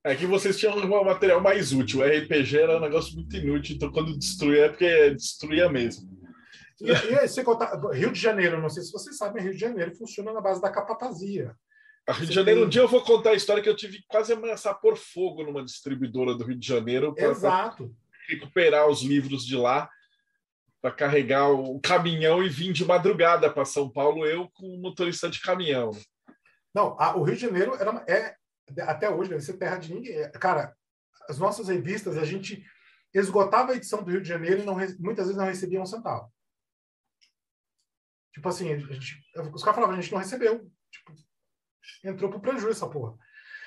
É que vocês tinham um material mais útil. O RPG era um negócio muito inútil, então quando destruía é porque destruía mesmo. E, e você contar, Rio de Janeiro, não sei se vocês sabem, Rio de Janeiro funciona na base da capatazia. A Rio de Janeiro, tem... um dia eu vou contar a história que eu tive quase ameaçar por fogo numa distribuidora do Rio de Janeiro. Pra, Exato. Pra recuperar os livros de lá, para carregar o caminhão e vir de madrugada para São Paulo, eu com o motorista de caminhão. Não, a, o Rio de Janeiro era, é, até hoje deve ser terra de ninguém. Cara, as nossas revistas, a gente esgotava a edição do Rio de Janeiro e não, muitas vezes não recebia um centavo. Tipo assim, gente, os caras falavam, a gente não recebeu. Tipo, entrou pro prejuízo essa porra.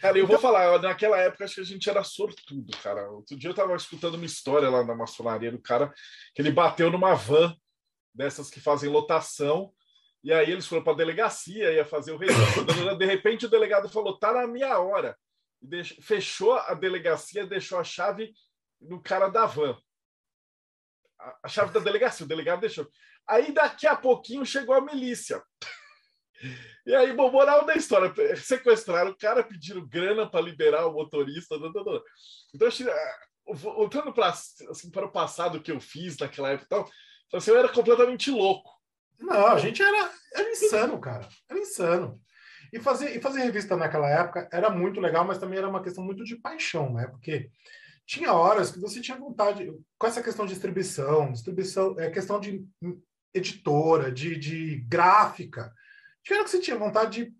Cara, eu então, vou falar, naquela época acho que a gente era sortudo, cara. Outro dia eu tava escutando uma história lá na maçonaria do cara que ele bateu numa van dessas que fazem lotação e aí eles foram para a delegacia, ia fazer o registro. De repente o delegado falou: tá na minha hora. Fechou a delegacia, deixou a chave no cara da van. A chave da delegacia, o delegado deixou. Aí daqui a pouquinho chegou a milícia. E aí, bom, moral da história: sequestraram o cara, pediram grana para liberar o motorista. Então, ah, voltando para, assim, para o passado que eu fiz naquela época, então, assim, eu era completamente louco. Não, a gente era, era insano, cara. Era insano. E fazer, e fazer revista naquela época era muito legal, mas também era uma questão muito de paixão, né? Porque tinha horas que você tinha vontade, com essa questão de distribuição, distribuição, é questão de editora, de, de gráfica, tinha hora que você tinha vontade de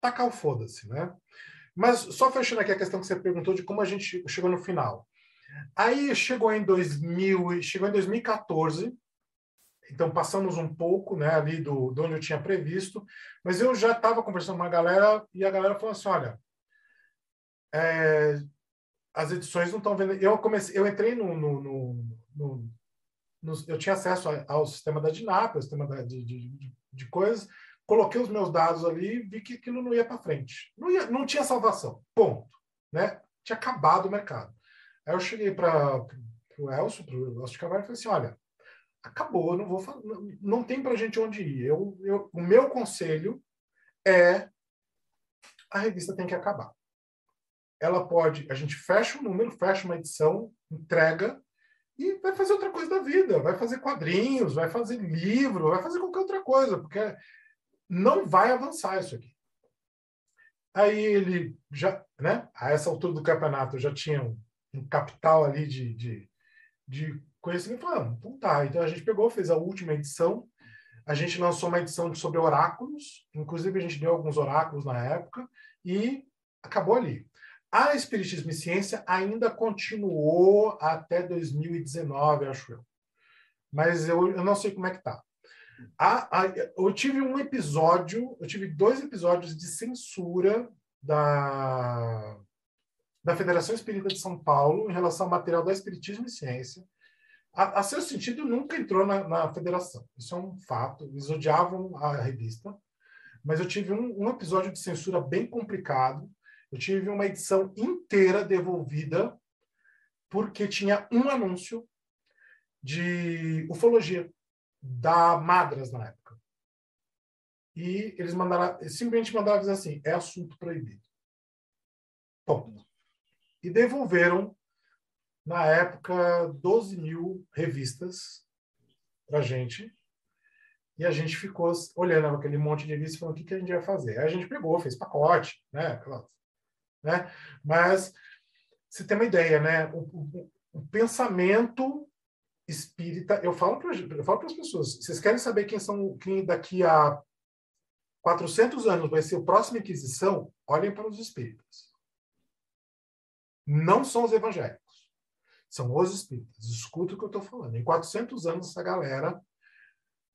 tacar o foda-se, né? Mas só fechando aqui a questão que você perguntou de como a gente chegou no final. Aí chegou em 2000, chegou em 2014, então passamos um pouco né, ali do, do onde eu tinha previsto, mas eu já estava conversando com uma galera e a galera falou assim: olha, é, as edições não estão vendo. Eu comecei, eu entrei no, no, no, no, no eu tinha acesso ao sistema da Dinap, ao sistema da, de, de, de coisas, coloquei os meus dados ali, vi que aquilo não ia para frente, não, ia, não tinha salvação, ponto, né? Tinha acabado o mercado. Aí eu cheguei para o Elcio, para o Elcio de Carvalho, e falei assim: olha acabou, não vou não, tem para gente onde ir. Eu, eu, o meu conselho é a revista tem que acabar. Ela pode, a gente fecha um número, fecha uma edição, entrega e vai fazer outra coisa da vida, vai fazer quadrinhos, vai fazer livro, vai fazer qualquer outra coisa, porque não vai avançar isso aqui. Aí ele já, né? A essa altura do campeonato já tinha um, um capital ali de, de, de conhecimento, falando, então tá. Então a gente pegou, fez a última edição, a gente lançou uma edição sobre oráculos, inclusive a gente deu alguns oráculos na época, e acabou ali. A Espiritismo e Ciência ainda continuou até 2019, acho eu. Mas eu, eu não sei como é que tá. A, a, eu tive um episódio, eu tive dois episódios de censura da, da Federação Espírita de São Paulo em relação ao material da Espiritismo e Ciência, a, a seu sentido, nunca entrou na, na, federação. Isso é um fato. Eles odiavam a revista. Mas eu tive um, um episódio de censura bem complicado. Eu tive uma edição inteira devolvida porque tinha um anúncio de ufologia da Madras na época. E eles mandaram, simplesmente mandaram dizer assim: é assunto proibido. Ponto. E devolveram na época, 12 mil revistas para a gente. E a gente ficou olhando aquele monte de revistas e falando o que, que a gente ia fazer. Aí a gente pegou, fez pacote, né? né? Mas você tem uma ideia, né? O, o, o pensamento espírita, eu falo para eu falo para as pessoas, vocês querem saber quem são quem daqui a 400 anos vai ser o próximo Inquisição? Olhem para os espíritas. Não são os evangélicos. São os espíritas. Escuta o que eu estou falando. Em 400 anos, essa galera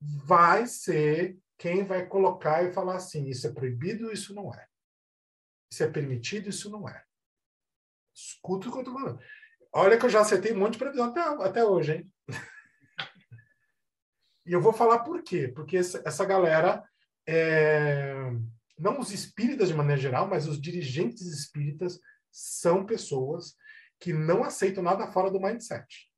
vai ser quem vai colocar e falar assim: isso é proibido, isso não é. Isso é permitido, isso não é. Escuta o que eu estou falando. Olha que eu já acertei um monte de previsão até, até hoje, hein? e eu vou falar por quê. Porque essa, essa galera, é... não os espíritas de maneira geral, mas os dirigentes espíritas são pessoas que não aceitam nada fora do mindset.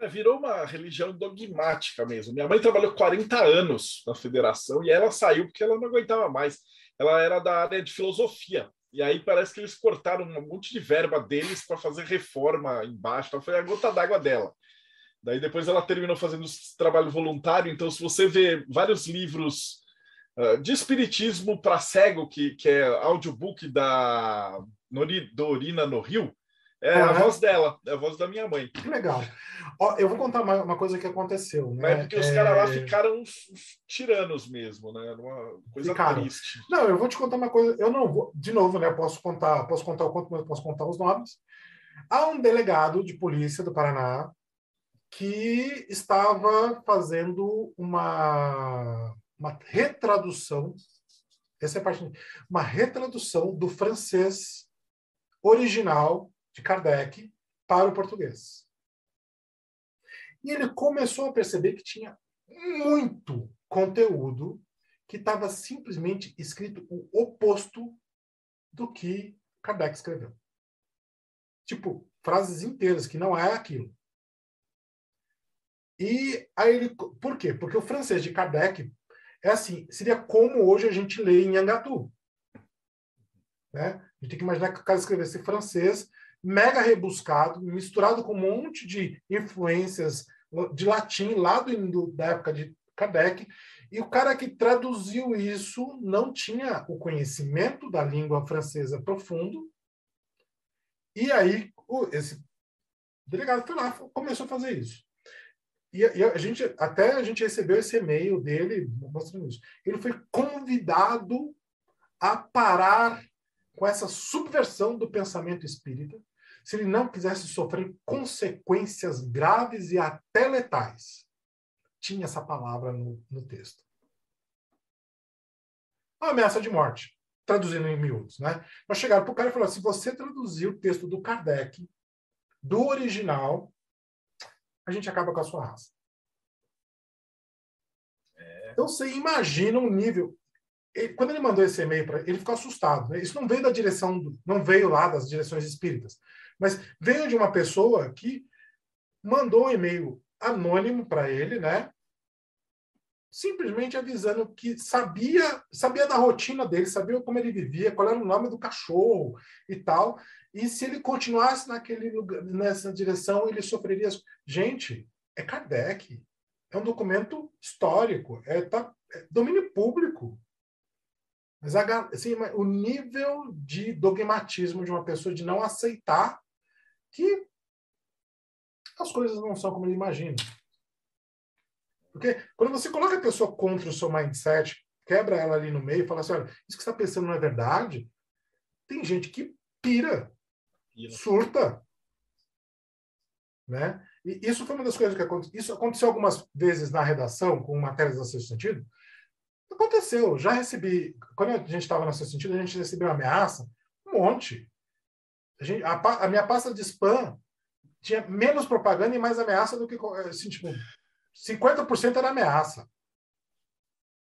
É, virou uma religião dogmática mesmo. Minha mãe trabalhou 40 anos na federação e ela saiu porque ela não aguentava mais. Ela era da área de filosofia. E aí parece que eles cortaram um monte de verba deles para fazer reforma embaixo. Então foi a gota d'água dela. Daí depois ela terminou fazendo trabalho voluntário. Então, se você vê vários livros de espiritismo para cego, que, que é audiobook da Dorina no Rio, é uhum. a voz dela, é a voz da minha mãe. Que legal. Ó, eu vou contar uma, uma, coisa que aconteceu. Né? É porque os é... caras lá ficaram uns, uns, tiranos mesmo, né? Uma coisa ficaram. triste. Não, eu vou te contar uma coisa. Eu não vou, de novo, né? Posso contar, posso contar o quanto, mas posso contar os nomes. Há um delegado de polícia do Paraná que estava fazendo uma, uma retradução. Essa é a parte. Uma retradução do francês original de Kardec para o português. E ele começou a perceber que tinha muito conteúdo que estava simplesmente escrito o oposto do que Kardec escreveu. Tipo, frases inteiras que não é aquilo. E aí ele. Por quê? Porque o francês de Kardec é assim, seria como hoje a gente lê em Angatu. Né? A gente tem que imaginar que o cara escrevesse francês mega rebuscado, misturado com um monte de influências de latim lá do, da época de Kardec, e o cara que traduziu isso não tinha o conhecimento da língua francesa profundo, e aí esse delegado foi lá, começou a fazer isso. E, e a gente até a gente recebeu esse e-mail dele mostrando isso. Ele foi convidado a parar com essa subversão do pensamento espírita se ele não quisesse sofrer consequências graves e até letais. Tinha essa palavra no, no texto. A ameaça de morte, traduzindo em miúdos. Né? Nós chegaram para o cara e falaram: se você traduzir o texto do Kardec, do original, a gente acaba com a sua raça. É. Então você imagina um nível. Ele, quando ele mandou esse e-mail para ele, ficou assustado. Né? Isso não veio da direção, do, não veio lá das direções espíritas. Mas veio de uma pessoa que mandou um e-mail anônimo para ele, né? Simplesmente avisando que sabia, sabia da rotina dele, sabia como ele vivia, qual era o nome do cachorro e tal. E se ele continuasse naquele lugar, nessa direção, ele sofreria. Gente, é Kardec. É um documento histórico, é, tá, é domínio público. Mas a, assim, o nível de dogmatismo de uma pessoa de não aceitar que as coisas não são como ele imagina. Porque quando você coloca a pessoa contra o seu mindset, quebra ela ali no meio e fala assim: olha, isso que você está pensando não é verdade, tem gente que pira, surta. Né? E isso foi uma das coisas que aconteceu. Isso aconteceu algumas vezes na redação, com matérias do sexto sentido. Aconteceu. Já recebi. Quando a gente estava no sexto sentido, a gente recebeu ameaça, um monte. A, gente, a, a, minha pasta de spam tinha menos propaganda e mais ameaça do que. Assim, tipo, 50% era ameaça.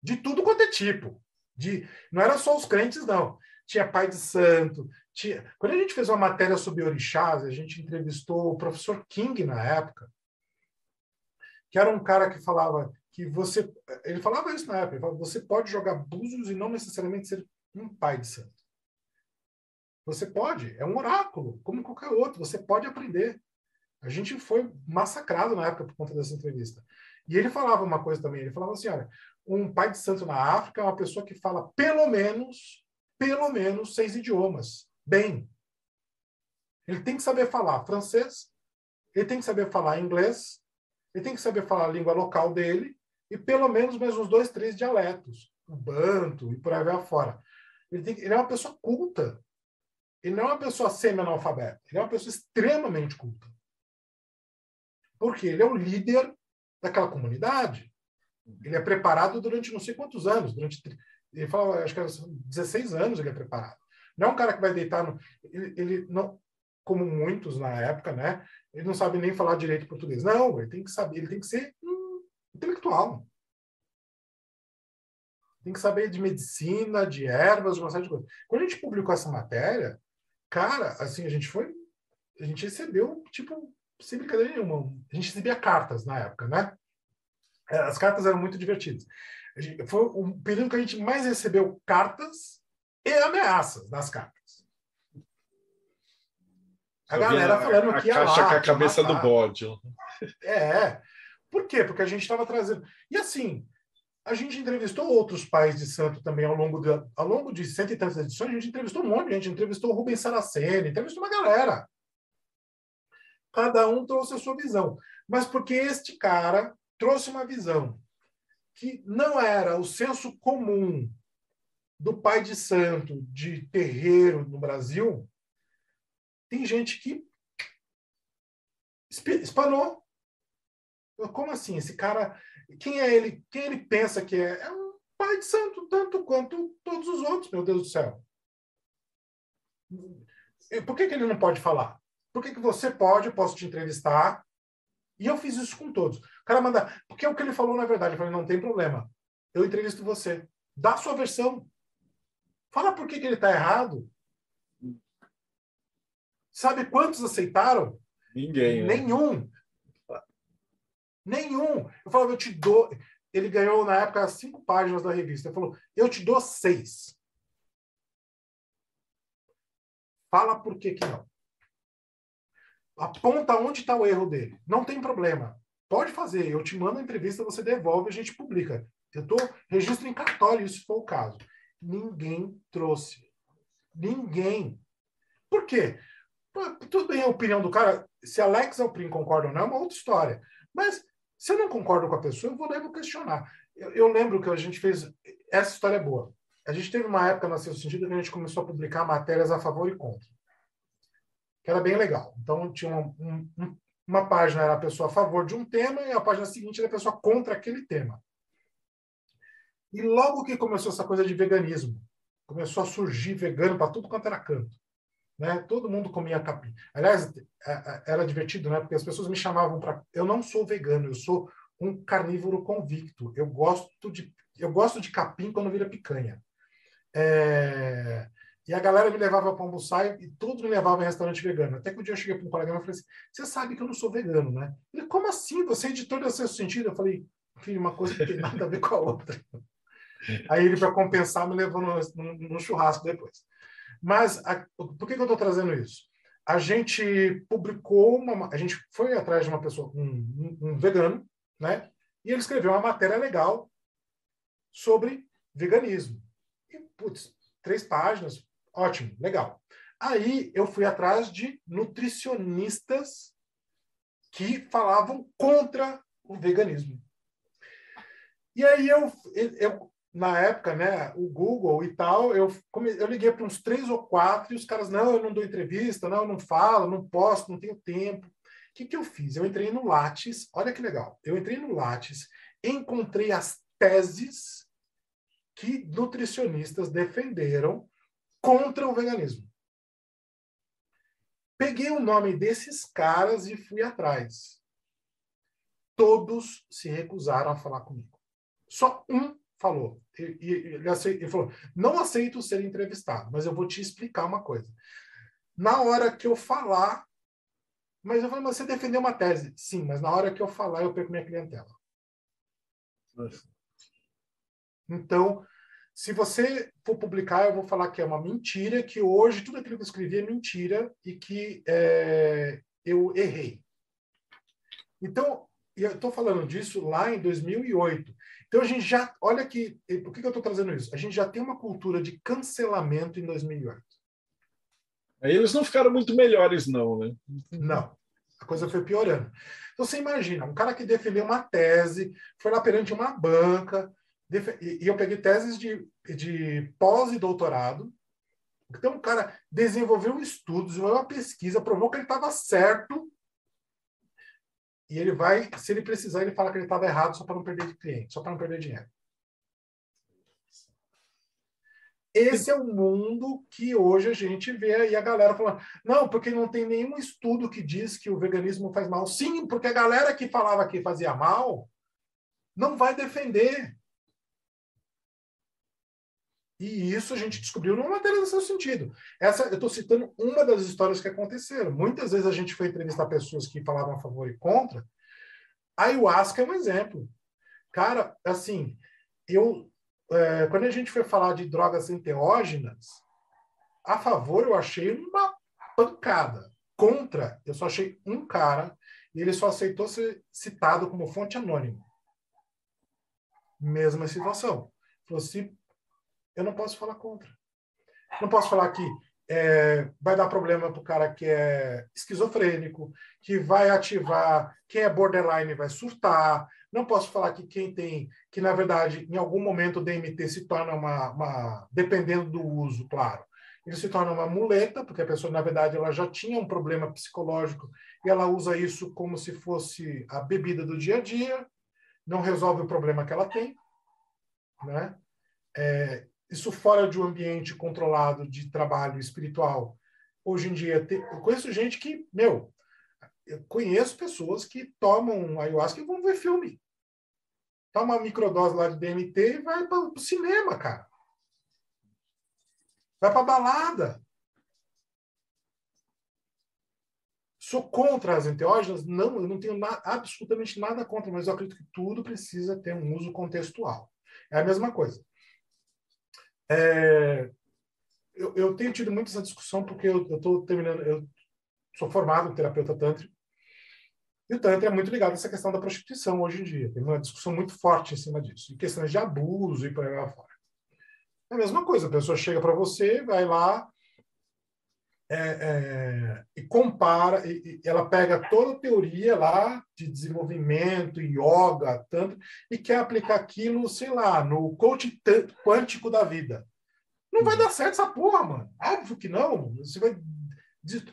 De tudo quanto é tipo. De, não era só os crentes, não. Tinha pai de santo. Tinha... Quando a gente fez uma matéria sobre orixás, a gente entrevistou o professor King na época, que era um cara que falava que você. Ele falava isso na época. Ele falava, você pode jogar búzios e não necessariamente ser um pai de santo. Você pode, é um oráculo, como qualquer outro, você pode aprender. A gente foi massacrado na época por conta dessa entrevista. E ele falava uma coisa também, ele falava assim, olha, um pai de santo na África é uma pessoa que fala pelo menos, pelo menos seis idiomas, bem. Ele tem que saber falar francês, ele tem que saber falar inglês, ele tem que saber falar a língua local dele e pelo menos mais uns dois, três dialetos, o banto e por aí vai fora. Ele, tem, ele é uma pessoa culta. Ele não é uma pessoa semi-analfabeta, ele é uma pessoa extremamente culta. Porque ele é o líder daquela comunidade. Ele é preparado durante não sei quantos anos, durante ele fala, acho que 16 anos ele é preparado. Não é um cara que vai deitar no ele, ele não como muitos na época, né? Ele não sabe nem falar direito português. Não, ele tem que saber, ele tem que ser hum, intelectual. Tem que saber de medicina, de ervas, de uma série de coisas. Quando a gente publicou essa matéria, Cara, assim, a gente foi. A gente recebeu, tipo, sem brincadeira nenhuma, a gente recebia cartas na época, né? As cartas eram muito divertidas. Foi o período que a gente mais recebeu cartas e ameaças nas cartas. A galera falando a que ia caixa lá, com a cabeça matar. do bode. É. Por quê? Porque a gente estava trazendo. E assim, a gente entrevistou outros pais de santo também ao longo de, ao longo de cento e tantas edições. A gente entrevistou um monte de gente. Entrevistou o Rubens Saraceni, entrevistou uma galera. Cada um trouxe a sua visão. Mas porque este cara trouxe uma visão que não era o senso comum do pai de santo, de terreiro no Brasil, tem gente que esp- espanou. Como assim? Esse cara, quem é ele? Quem ele pensa que é? É um pai de santo, tanto quanto todos os outros, meu Deus do céu. E Por que, que ele não pode falar? Por que, que você pode, eu posso te entrevistar? E eu fiz isso com todos. O cara manda, porque o que ele falou na verdade, eu falei, não tem problema. Eu entrevisto você. Dá a sua versão. Fala por que, que ele está errado. Sabe quantos aceitaram? Ninguém. né? Nenhum. Nenhum. Eu falava, eu te dou. Ele ganhou, na época, cinco páginas da revista. Ele falou, eu te dou seis. Fala por que, que não. Aponta onde está o erro dele. Não tem problema. Pode fazer. Eu te mando a entrevista, você devolve, a gente publica. Eu tô registro em cartório, isso foi o caso. Ninguém trouxe. Ninguém. Por quê? Tudo bem a opinião do cara. Se Alex Alprin concorda ou não, é uma outra história. Mas se eu não concordo com a pessoa, eu vou lá questionar. Eu, eu lembro que a gente fez. Essa história é boa. A gente teve uma época na seu sentido que a gente começou a publicar matérias a favor e contra. Que era bem legal. Então, tinha uma, um- um- uma página era a pessoa a favor de um tema e a página seguinte era a pessoa contra aquele tema. E logo que começou essa coisa de veganismo, começou a surgir vegano para tudo quanto era canto. Né? Todo mundo comia capim. Aliás, é- é- era divertido, né? Porque as pessoas me chamavam para. Eu não sou vegano, eu sou um carnívoro convicto. Eu gosto de, eu gosto de capim quando vira picanha. É, E a galera me levava para almoçar e, e todos me levavam em restaurante vegano. Até que um dia eu cheguei para um colega e falei assim: Você sabe que eu não sou vegano, né? Ele, como assim? Você é editor do seu sentido? Eu falei: Filho, uma coisa não tem nada a ver com a outra. Aí ele, para compensar, me levou no, no- no churrasco depois. Mas a- por que, que eu estou trazendo isso? A gente publicou uma. A gente foi atrás de uma pessoa, um, um- um vegano, né? E ele escreveu uma matéria legal sobre veganismo. E, putz, três páginas, ótimo, legal. Aí eu fui atrás de nutricionistas que falavam contra o veganismo. E aí eu, eu na época, né, o Google e tal, eu, eu liguei para uns três ou quatro e os caras, não, eu não dou entrevista, não, eu não falo, não posso, não tenho tempo. O que, que eu fiz? Eu entrei no Lattes, olha que legal, eu entrei no Lattes, encontrei as teses que nutricionistas defenderam contra o veganismo. Peguei o nome desses caras e fui atrás. Todos se recusaram a falar comigo. Só um falou. Ele, falou: não aceito ser entrevistado, mas eu vou te explicar uma coisa. Na hora que eu falar, mas eu falei, mas você defendeu uma tese. Sim, mas na hora que eu falar, eu perco minha clientela. Então, se você for publicar, eu vou falar que é uma mentira, que hoje tudo aquilo que eu escrevi é mentira e que é, eu errei. Então, eu estou falando disso lá em 2008. Então, a gente já. Olha que. Por que, que eu estou trazendo isso? A gente já tem uma cultura de cancelamento em 2008. Aí eles não ficaram muito melhores, não, né? Não. A coisa foi piorando. Então, você imagina, um cara que defendeu uma tese, foi lá perante uma banca, e eu peguei teses de, de pós e doutorado. Então, o cara desenvolveu estudo, desenvolveu uma pesquisa, provou que ele estava certo. E ele vai, se ele precisar, ele fala que ele estava errado só para não perder cliente, só para não perder dinheiro. Esse é o mundo que hoje a gente vê aí a galera falando, não, porque não tem nenhum estudo que diz que o veganismo faz mal. Sim, porque a galera que falava que fazia mal não vai defender. E isso a gente descobriu numa matéria do seu sentido. Essa, eu estou citando uma das histórias que aconteceram. Muitas vezes a gente foi entrevistar pessoas que falavam a favor e contra. A ayahuasca é um exemplo. Cara, assim, eu é, quando a gente foi falar de drogas enteógenas, a favor eu achei uma pancada. Contra, eu só achei um cara e ele só aceitou ser citado como fonte anônima. Mesma situação. Falou assim, eu não posso falar contra. Não posso falar que é, vai dar problema para o cara que é esquizofrênico, que vai ativar, quem é borderline vai surtar. Não posso falar que quem tem, que na verdade, em algum momento o DMT se torna uma, uma dependendo do uso, claro, ele se torna uma muleta, porque a pessoa, na verdade, ela já tinha um problema psicológico e ela usa isso como se fosse a bebida do dia a dia, não resolve o problema que ela tem, né? É, isso fora de um ambiente controlado de trabalho espiritual. Hoje em dia, eu conheço gente que, meu, eu conheço pessoas que tomam ayahuasca e vão ver filme. Toma uma microdose lá de DMT e vai para o cinema, cara. Vai para balada. Sou contra as enteógenas? Não, eu não tenho na, absolutamente nada contra, mas eu acredito que tudo precisa ter um uso contextual. É a mesma coisa. É, eu, eu, tenho tido muito essa discussão porque eu estou terminando, eu sou formado em terapeuta tântrico, e o Tantra é muito ligado a essa questão da prostituição hoje em dia. Tem uma discussão muito forte em cima disso. E questões de abuso e por aí fora. É a mesma coisa. A pessoa chega para você, vai lá é, é, e compara. E, ela pega toda a teoria lá de desenvolvimento, yoga, tanto, e quer aplicar aquilo, sei lá, no coach quântico da vida. Não vai dar certo essa porra, mano. Óbvio que não. Você vai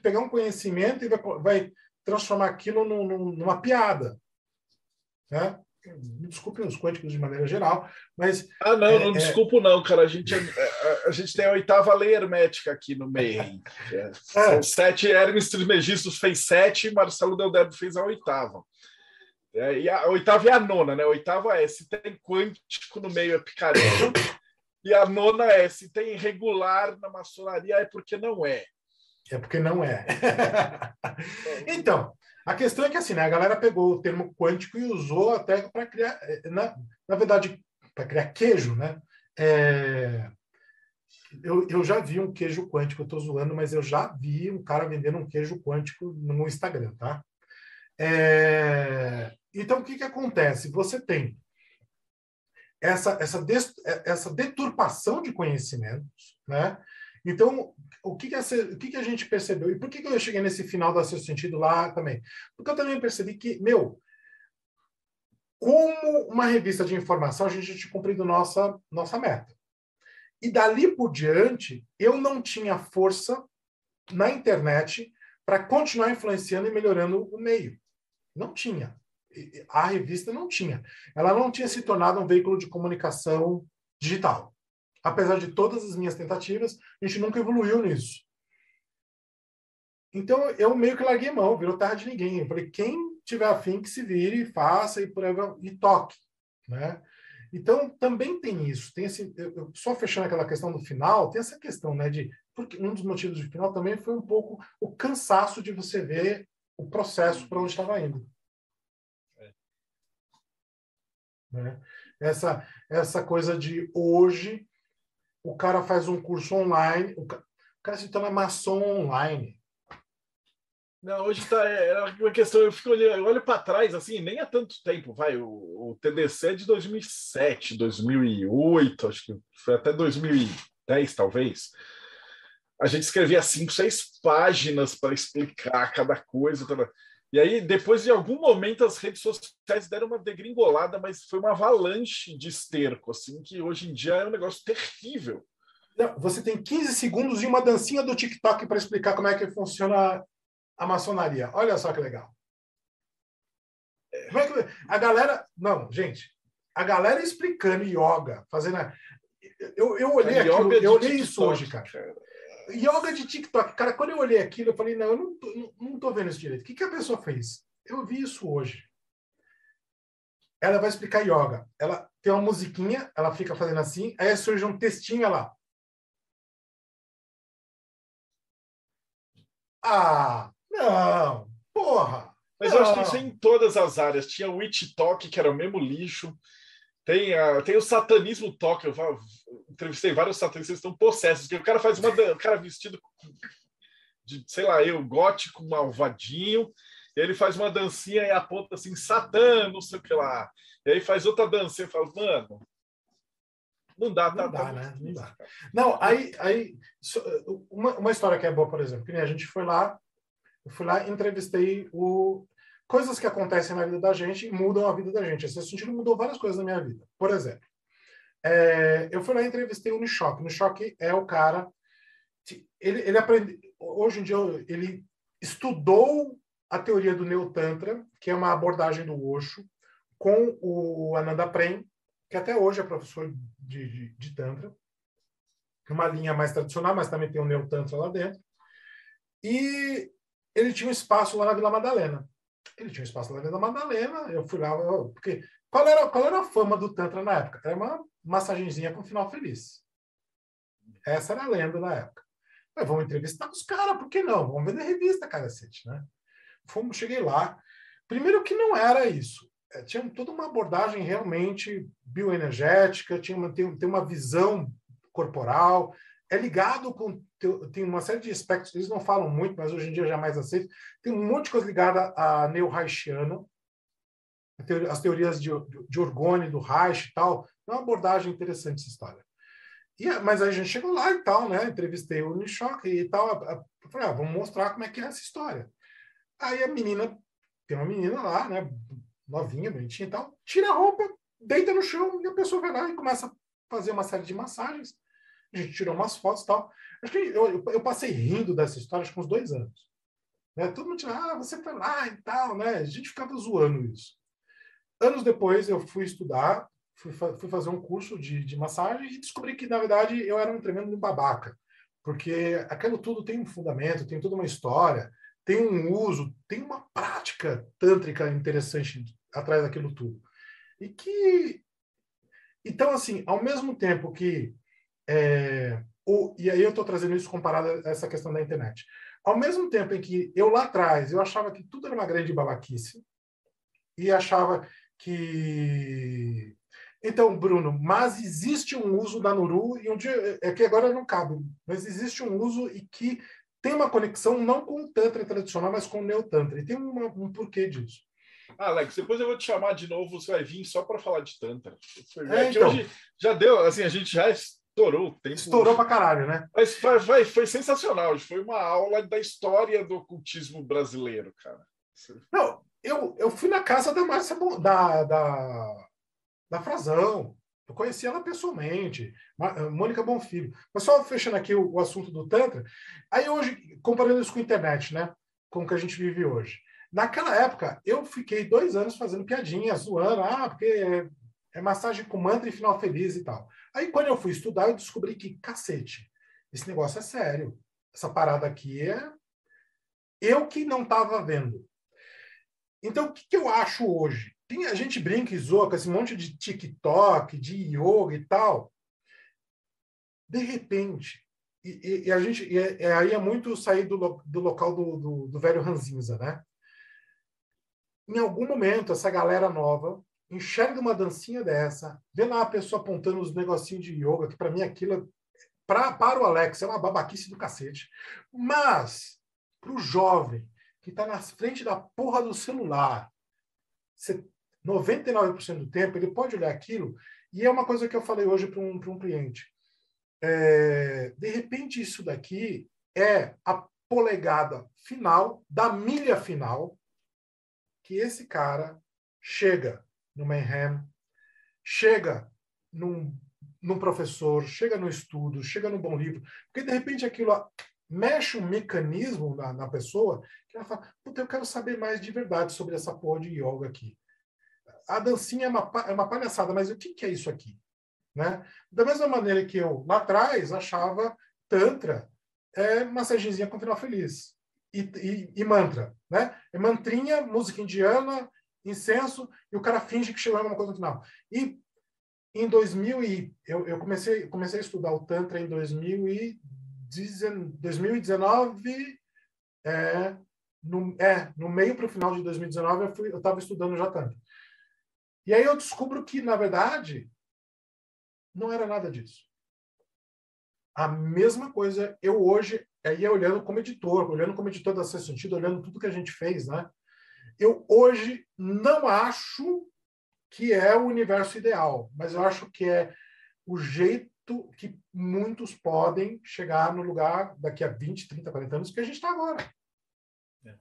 pegar um conhecimento e vai, vai transformar aquilo num, numa piada. Né? Me desculpem os quânticos de maneira geral, mas. Ah, não, é, não é... desculpo, não, cara. A gente, é, a, a, gente tem a oitava lei hermética aqui no meio. É, é, são sete, Hermes Trismegistus fez sete, Marcelo Deldebo fez a oitava. É, e a, oitava é a nona, né? A oitava é se tem quântico no meio é picareta. e a nona é se tem regular na maçonaria é porque não é. É porque não é. então, a questão é que assim, né, a galera pegou o termo quântico e usou até para criar, eh, na, na verdade, para criar queijo, né? É, eu, eu já vi um queijo quântico, eu estou zoando, mas eu já vi um cara vendendo um queijo quântico no Instagram, tá? É, então, o que, que acontece? Você tem essa, essa, essa deturpação de conhecimentos, né? Então, o que, que, essa, o que, que a gente percebeu? E por que, que eu cheguei nesse final da seu sentido lá também? Porque eu também percebi que, meu, como uma revista de informação, a gente tinha cumprido nossa, nossa meta. E dali por diante, eu não tinha força na internet para continuar influenciando e melhorando o meio. Não tinha. A revista não tinha. Ela não tinha se tornado um veículo de comunicação digital apesar de todas as minhas tentativas, a gente nunca evoluiu nisso. Então eu meio que larguei mão, virou tarde de ninguém. Eu falei, quem tiver afim que se vire, faça e por aí e toque, né? Então também tem isso, tem esse, eu, só fechando aquela questão do final, tem essa questão, né, de porque um dos motivos do final também foi um pouco o cansaço de você ver o processo para onde estava indo. É. Né? Essa essa coisa de hoje o cara faz um curso online, o cara, se torna maçom online. Não, hoje é, é uma questão, eu fico olhando, eu olho para trás, assim, nem há tanto tempo, vai, o, o, TDC é de 2007, 2008, acho que foi até 2010, talvez. A gente escrevia cinco, seis páginas para explicar cada coisa. Toda... E aí, depois de algum momento, as redes sociais deram uma degringolada, mas foi uma avalanche de esterco, assim, que hoje em dia é um negócio terrível. Você tem 15 segundos e uma dancinha do TikTok para explicar como é que funciona a maçonaria. Olha só que legal. Como é que... A galera. Não, gente. A galera explicando yoga, fazendo. Eu, eu olhei aquilo, eu olhei isso hoje, cara. Yoga de TikTok. Cara, quando eu olhei aquilo, eu falei, não, eu não tô, não, não tô vendo isso direito. O que, que a pessoa fez? Eu vi isso hoje. Ela vai explicar yoga. Ela tem uma musiquinha, ela fica fazendo assim, aí surge um textinho lá. Ah, não, porra. Mas eu acho que isso é em todas as áreas. Tinha o Talk, que era o mesmo lixo. Tem, a, tem o satanismo talk. Eu, eu entrevistei vários satanistas que estão possessos. Que o cara faz uma. O cara vestido de, sei lá, eu, gótico, malvadinho. E ele faz uma dancinha e aponta assim, Satã, não sei o que lá. E aí faz outra dancinha e fala, mano, não dá, não tá, dá, tá né? Não dá. Não, aí, aí uma, uma história que é boa, por exemplo, que a gente foi lá, eu fui lá entrevistei o coisas que acontecem na vida da gente mudam a vida da gente. Esse sentido mudou várias coisas na minha vida. Por exemplo, é, eu fui lá e entrevistei o Nishok. O Nishok é o cara ele, ele aprende hoje em dia ele estudou a teoria do Neo Tantra, que é uma abordagem do Osho, com o Ananda Prem, que até hoje é professor de, de, de Tantra, uma linha mais tradicional, mas também tem o Neo Tantra lá dentro. E ele tinha um espaço lá na Vila Madalena. Ele tinha um espaço na Vila Madalena, eu fui lá, eu, porque qual era, qual era a fama do Tantra na época? Era uma massagenzinha com final feliz. Essa era a lenda na época. Mas vamos entrevistar os caras, por que não? Vamos vender revista, cacete, né? Fomos, cheguei lá. Primeiro que não era isso. É, tinha toda uma abordagem realmente bioenergética, tinha uma, tem, tem uma visão corporal, é ligado com. Tem uma série de aspectos, eles não falam muito, mas hoje em dia já mais aceito. Tem um monte de coisa ligada à neo-Reichiana, as teorias de, de orgone do Reich e tal. É uma abordagem interessante essa história. E, mas a gente chegou lá e tal, né? Entrevistei o Nishock e tal. Falei, ah, vamos mostrar como é que é essa história. Aí a menina, tem uma menina lá, né? Novinha, bonitinha e tal, tira a roupa, deita no chão e a pessoa vai lá e começa a fazer uma série de massagens. A gente tirou umas fotos e tal. Acho que eu, eu passei rindo dessa história acho que uns dois anos. Né? Todo mundo tirava, ah, você foi lá e tal, né? A gente ficava zoando isso. Anos depois eu fui estudar fui, fui fazer um curso de, de massagem e descobri que, na verdade, eu era um tremendo babaca. Porque aquilo tudo tem um fundamento, tem toda uma história, tem um uso, tem uma prática tântrica interessante atrás daquilo tudo. E que. Então, assim, ao mesmo tempo que. É, o, e aí eu estou trazendo isso comparado a essa questão da internet. Ao mesmo tempo em que eu lá atrás eu achava que tudo era uma grande babaquice e achava que então, Bruno, mas existe um uso da Nuru, e um dia, é que agora não cabe, mas existe um uso e que tem uma conexão não com o Tantra tradicional, mas com o Neo-Tantra. E tem uma, um porquê disso. Ah, Alex, depois eu vou te chamar de novo, você vai vir só para falar de Tantra. É, então, hoje já deu, assim, a gente já estourou o tempo. Estourou para caralho, né? Mas foi, foi, foi sensacional, foi uma aula da história do ocultismo brasileiro, cara. Não, eu, eu fui na casa da Márcia, da, da da Frazão. Eu conheci ela pessoalmente, Mônica Bonfilho. Mas só fechando aqui o, o, assunto do Tantra, aí hoje, comparando isso com a internet, né? Com o que a gente vive hoje. Naquela época, eu fiquei dois anos fazendo piadinha, zoando, ah, porque é, é massagem com mantra e final feliz e tal. Aí, quando eu fui estudar, eu descobri que, cacete, esse negócio é sério. Essa parada aqui é. Eu que não estava vendo. Então, o que, que eu acho hoje? Tem, a gente brinca e zoa com esse monte de TikTok, de yoga e tal. De repente, e, e a gente e, e é, aí é muito sair do, do local do, do, do velho ranzinza, né? Em algum momento, essa galera nova enxerga uma dancinha dessa, vê lá a pessoa apontando os negocinhos de yoga, que para mim aquilo, pra, para o Alex, é uma babaquice do cacete. Mas, para o jovem que está na frente da porra do celular, você 99% do tempo, ele pode olhar aquilo, e é uma coisa que eu falei hoje para um, um cliente. É, de repente, isso daqui é a polegada final da milha final que esse cara chega no Mayhem, chega num, num professor, chega no estudo, chega no bom livro, porque de repente aquilo mexe um mecanismo na, na pessoa que ela fala, puta, eu quero saber mais de verdade sobre essa porra de yoga aqui a dancinha é uma, é uma palhaçada, mas o que, que é isso aqui? Né? Da mesma maneira que eu, lá atrás, achava Tantra é massagenzinha com final feliz. E, e, e, mantra, né? É mantrinha, música indiana, incenso, e o cara finge que chegou a alguma coisa no final. E em 2000 e eu, eu comecei comecei a estudar o tantra em 2019 é, no, é, no meio para o final de 2019 eu fui eu estava estudando já tantra. E aí eu descubro que na verdade não era nada disso. A mesma coisa eu hoje aí olhando como editor olhando como editor da Sexto Sentido olhando tudo que a gente fez né eu hoje não acho que é o universo ideal, mas eu acho que é o jeito que muitos podem chegar no lugar daqui a 20, 30, 40 anos que a gente está agora. É.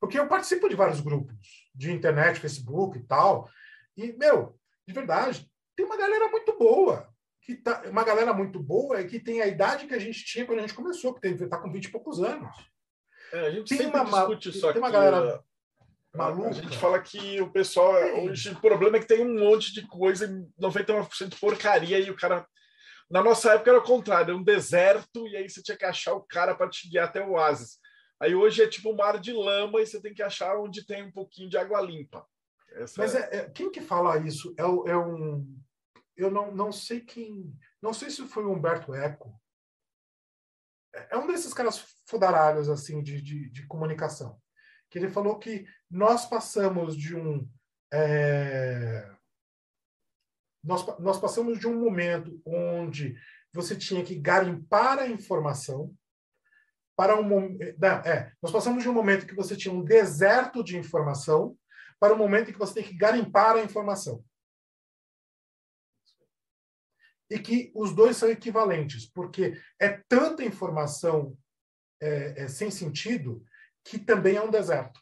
Porque eu participo de vários grupos de internet, Facebook e tal, e, meu, de verdade, tem uma galera muito boa. Que tá, uma galera muito boa e que tem a idade que a gente tinha quando a gente começou, que está com 20 e poucos anos. É, a gente tem uma, discute tem só uma galera Maluca. A gente fala que o pessoal. Hoje, o problema é que tem um monte de coisa, 99% porcaria, e o cara. Na nossa época era o contrário, era um deserto, e aí você tinha que achar o cara para te guiar até o oásis. Aí hoje é tipo um mar de lama e você tem que achar onde tem um pouquinho de água limpa. Essa Mas é... É, quem que fala isso? É, é, um. Eu não, não sei quem. Não sei se foi o Humberto Eco. É, é um desses caras fodaralhos assim de, de, de comunicação que ele falou que nós passamos de um é, nós, nós passamos de um momento onde você tinha que garimpar a informação para um não, é, nós passamos de um momento que você tinha um deserto de informação para um momento em que você tem que garimpar a informação. E que os dois são equivalentes, porque é tanta informação é, é, sem sentido que também é um deserto.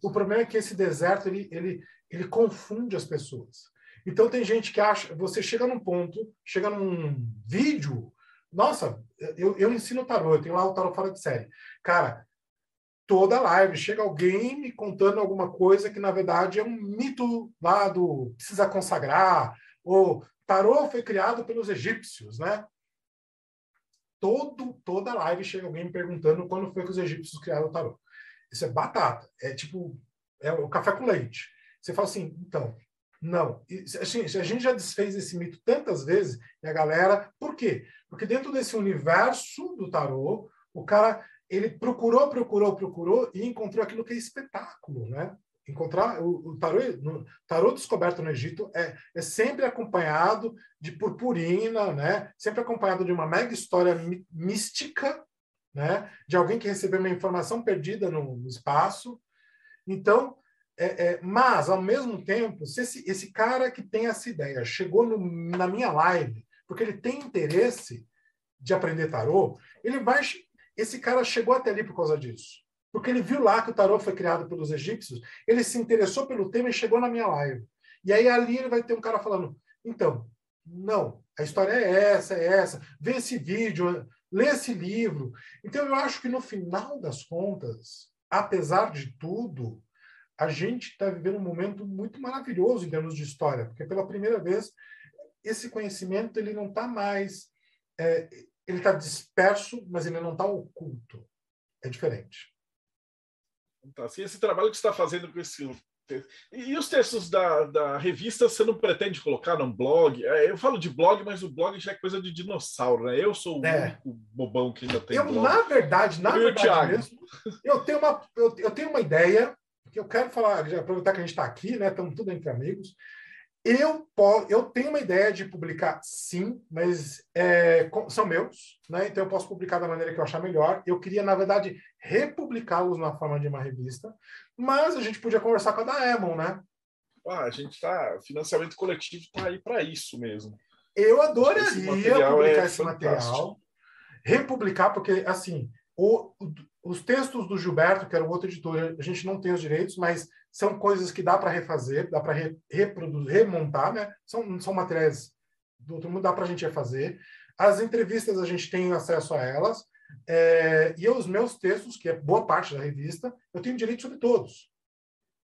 O problema é que esse deserto ele, ele, ele confunde as pessoas. Então tem gente que acha, você chega num ponto, chega num vídeo, nossa, eu, eu ensino tarô, eu tenho lá o tarô fora de série. Cara, toda live chega alguém me contando alguma coisa que na verdade é um mito lá do precisa consagrar, ou tarô foi criado pelos egípcios, né? Todo, toda live chega alguém me perguntando quando foi que os egípcios criaram o tarô. Isso é batata. É tipo, é o café com leite. Você fala assim, então, não. E, assim, a gente já desfez esse mito tantas vezes, e a galera. Por quê? Porque dentro desse universo do tarô, o cara ele procurou, procurou, procurou e encontrou aquilo que é espetáculo, né? Encontrar o, o tarô, no, tarô descoberto no Egito é, é sempre acompanhado de purpurina, né? Sempre acompanhado de uma mega história mística, né? De alguém que recebeu uma informação perdida no, no espaço. Então, é, é, mas ao mesmo tempo, se esse, esse cara que tem essa ideia chegou no, na minha live porque ele tem interesse de aprender tarô, ele vai esse cara chegou até ali por causa disso. Porque ele viu lá que o tarô foi criado pelos egípcios, ele se interessou pelo tema e chegou na minha live. E aí ali ele vai ter um cara falando: então, não, a história é essa, é essa, vê esse vídeo, lê esse livro. Então eu acho que no final das contas, apesar de tudo, a gente está vivendo um momento muito maravilhoso em termos de história, porque pela primeira vez esse conhecimento ele não está mais, é, ele está disperso, mas ele não está oculto. É diferente. Tá, assim, esse trabalho que você está fazendo com esse. E os textos da, da revista você não pretende colocar num blog? É, eu falo de blog, mas o blog já é coisa de dinossauro, né? Eu sou o é. único bobão que ainda tem. Eu, blog. na verdade, na eu verdade mesmo, eu tenho, uma, eu, eu tenho uma ideia que eu quero falar, aproveitar que a gente está aqui, né? Estamos tudo entre amigos. Eu, posso, eu tenho uma ideia de publicar, sim, mas é, são meus, né? então eu posso publicar da maneira que eu achar melhor. Eu queria, na verdade, republicá-los na forma de uma revista, mas a gente podia conversar com a Daemon, né? Ah, a gente está. Financiamento coletivo está aí para isso mesmo. Eu adoraria publicar é esse material, republicar, porque, assim, o, os textos do Gilberto, que era o outro editor, a gente não tem os direitos, mas são coisas que dá para refazer, dá para re, reproduzir, remontar, né? São, são materiais do outro mundo, dá para a gente refazer. As entrevistas a gente tem acesso a elas. É, e os meus textos, que é boa parte da revista, eu tenho direito sobre todos.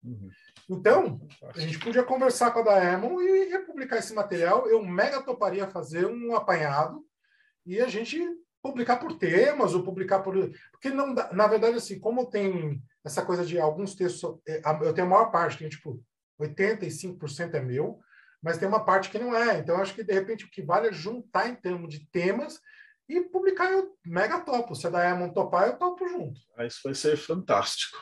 Uhum. Então, a gente podia conversar com a Daemon e republicar esse material. Eu mega toparia fazer um apanhado e a gente publicar por temas ou publicar por. Porque, não dá, na verdade, assim, como tem essa coisa de alguns textos. É, eu tenho a maior parte, tem tipo 85% é meu, mas tem uma parte que não é. Então, acho que, de repente, o que vale é juntar em termos de temas e publicar eu mega topo. Se a Diamond topar, eu topo junto. Ah, isso vai ser fantástico.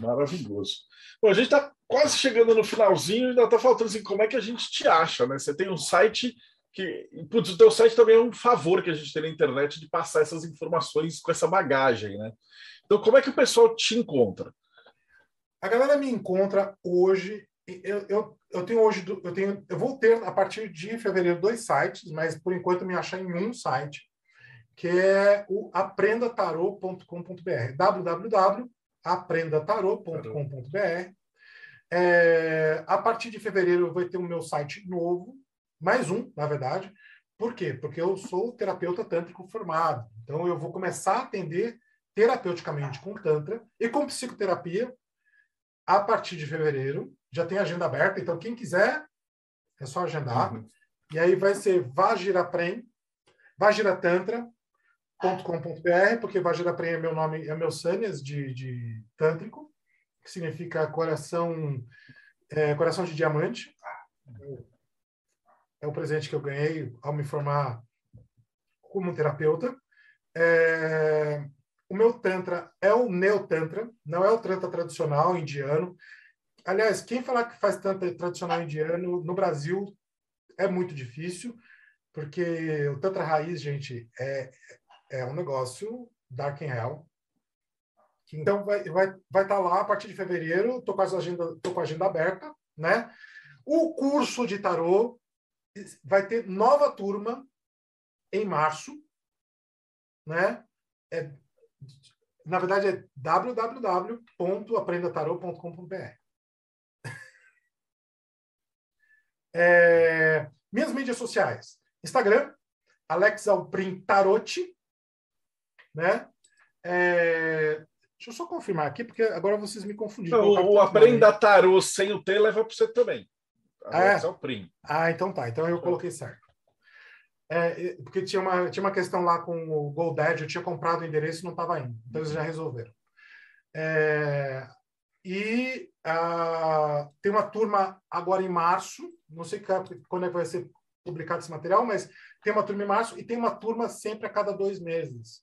Maravilhoso. Bom, a gente está quase chegando no finalzinho, ainda está faltando assim, como é que a gente te acha, né? Você tem um site que. Putz, o teu site também é um favor que a gente tem na internet de passar essas informações com essa bagagem, né? Então, como é que o pessoal te encontra? A galera me encontra hoje. Eu, eu, eu tenho hoje, eu tenho, eu vou ter a partir de fevereiro dois sites, mas por enquanto me achar em um site, que é o aprendatarô.com.br, www.aprendatarô.com.br. É, a partir de fevereiro eu vou ter o meu site novo, mais um, na verdade. Por quê? Porque eu sou terapeuta tântrico formado. Então eu vou começar a atender terapeuticamente com Tantra e com psicoterapia a partir de fevereiro. Já tem agenda aberta, então quem quiser é só agendar. Uhum. E aí vai ser Vajiraprem, vajiratantra.com.br, porque Vajiraprem é meu nome, é meu sânias de, de tântrico, que significa coração, é, coração de diamante. É o presente que eu ganhei ao me formar como terapeuta. É, o meu Tantra é o Neo-Tantra, não é o Tantra tradicional indiano. Aliás, quem falar que faz Tantra tradicional indiano no Brasil é muito difícil, porque o Tantra raiz, gente, é, é um negócio dark and hell. Então, vai estar vai, vai tá lá a partir de fevereiro, estou com, agenda, tô com a agenda aberta, né? O curso de tarô vai ter nova turma em março, né? É, na verdade, é www.aprendatarot.com.br. É, minhas mídias sociais. Instagram, Alex Alprin Tarote, né? É, deixa eu só confirmar aqui, porque agora vocês me confundiram. Não, o Aprenda Tarot sem o T leva para você também. Alex é? Alprin. Ah, então tá. Então eu coloquei certo. É, porque tinha uma, tinha uma questão lá com o GoDaddy, eu tinha comprado o endereço e não estava indo. Então eles já resolveram. É, e tem uma turma agora em março, não sei quando é que vai ser publicado esse material, mas tem uma turma em março e tem uma turma sempre a cada dois meses,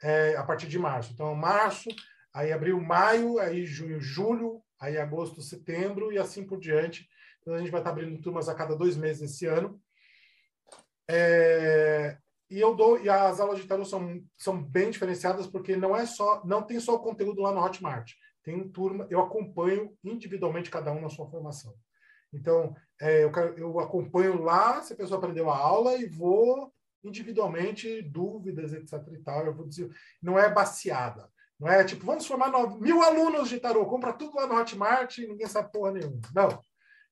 é, a partir de março. Então, março, aí abril, maio, aí junho, julho, aí agosto, setembro e assim por diante. Então, a gente vai estar abrindo turmas a cada dois meses esse ano. É, e eu dou e as aulas de tarot são, são bem diferenciadas porque não é só não tem só o conteúdo lá no Hotmart. Tem turma eu acompanho individualmente cada um na sua formação. Então é, eu, eu acompanho lá se a pessoa aprendeu a aula e vou individualmente dúvidas etc e tal eu vou dizer não é baseada. Não é tipo vamos formar nove, mil alunos de tarot compra tudo lá no Hotmart e ninguém sabe porra nenhuma. Não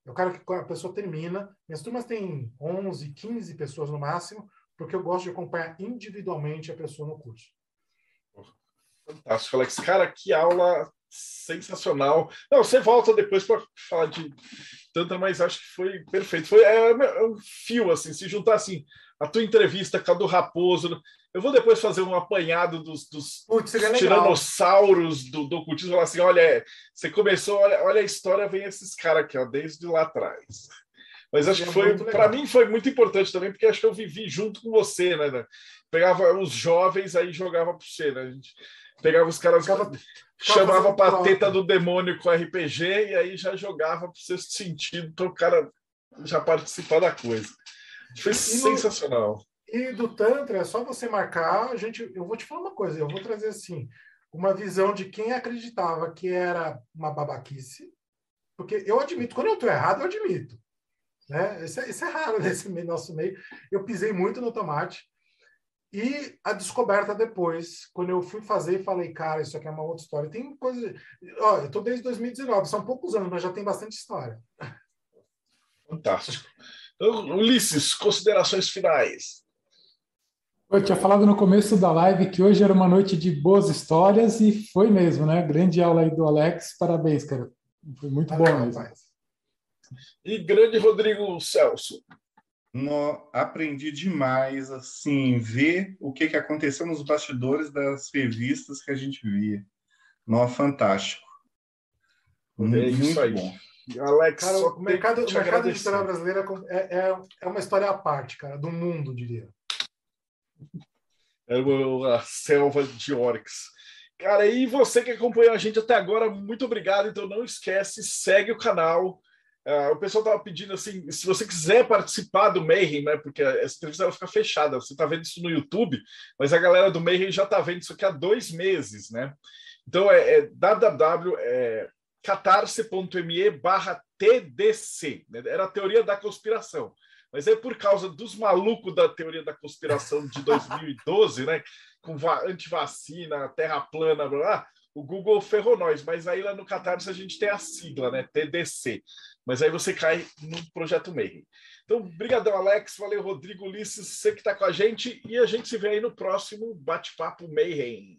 eu quero que a pessoa termina. Minhas turmas têm 11, 15 pessoas no máximo, porque eu gosto de acompanhar individualmente a pessoa no curso. Fantástico, Alex. Cara, que aula sensacional. Não, você volta depois para falar de tanta, mas acho que foi perfeito. Foi é, é um fio, assim, se juntar assim, a tua entrevista com a do Raposo. Eu vou depois fazer um apanhado dos, dos Putz, tiranossauros do, do ocultismo. Falar assim: olha, você começou, olha, olha a história, vem esses caras aqui, ó, desde lá atrás. Mas acho que foi, para mim, foi muito importante também, porque acho que eu vivi junto com você, né? Pegava os jovens, aí jogava para você, né? A gente pegava os caras, ficava, chamava para teta do demônio com RPG, e aí já jogava para o sexto sentido, para o cara já participar da coisa. Foi e sensacional. No, e do Tantra, é só você marcar, a gente, eu vou te falar uma coisa, eu vou trazer assim, uma visão de quem acreditava que era uma babaquice, porque eu admito, quando eu estou errado, eu admito. Né? Isso, é, isso é raro nesse nosso meio. Eu pisei muito no tomate. E a descoberta depois, quando eu fui fazer, falei, cara, isso aqui é uma outra história. Tem coisa. Ó, eu estou desde 2019, são poucos anos, mas já tem bastante história. Fantástico. Então, Ulisses, considerações finais. Eu tinha falado no começo da live que hoje era uma noite de boas histórias e foi mesmo, né? Grande aula aí do Alex, parabéns, cara. Foi muito bom mesmo. E grande Rodrigo Celso. No, aprendi demais, assim, ver o que, que aconteceu nos bastidores das revistas que a gente via. Nó, fantástico. É muito, isso aí. bom. Alex, Cara, o mercado, o mercado editorial brasileiro é, é, é uma história à parte, cara, do mundo, diria. Era uma selva de Oryx. Cara, e você que acompanhou a gente até agora, muito obrigado. Então não esquece, segue o canal. Ah, o pessoal estava pedindo assim, se você quiser participar do Mayhem, né? Porque essa entrevista ela fica fechada. Você está vendo isso no YouTube, mas a galera do Mayhem já está vendo isso aqui há dois meses, né? Então é, é www.catarse.me barra TDC. né? Era a teoria da conspiração. Mas é por causa dos malucos da teoria da conspiração de 2012, né? Com va- antivacina, terra plana, blá, blá, o Google ferrou nós. Mas aí lá no Catarse a gente tem a sigla, né? TDC. Mas aí você cai no Projeto Mayhem. Então, brigadão, Alex. Valeu, Rodrigo Ulisses, você que está com a gente. E a gente se vê aí no próximo Bate-Papo Mayhem.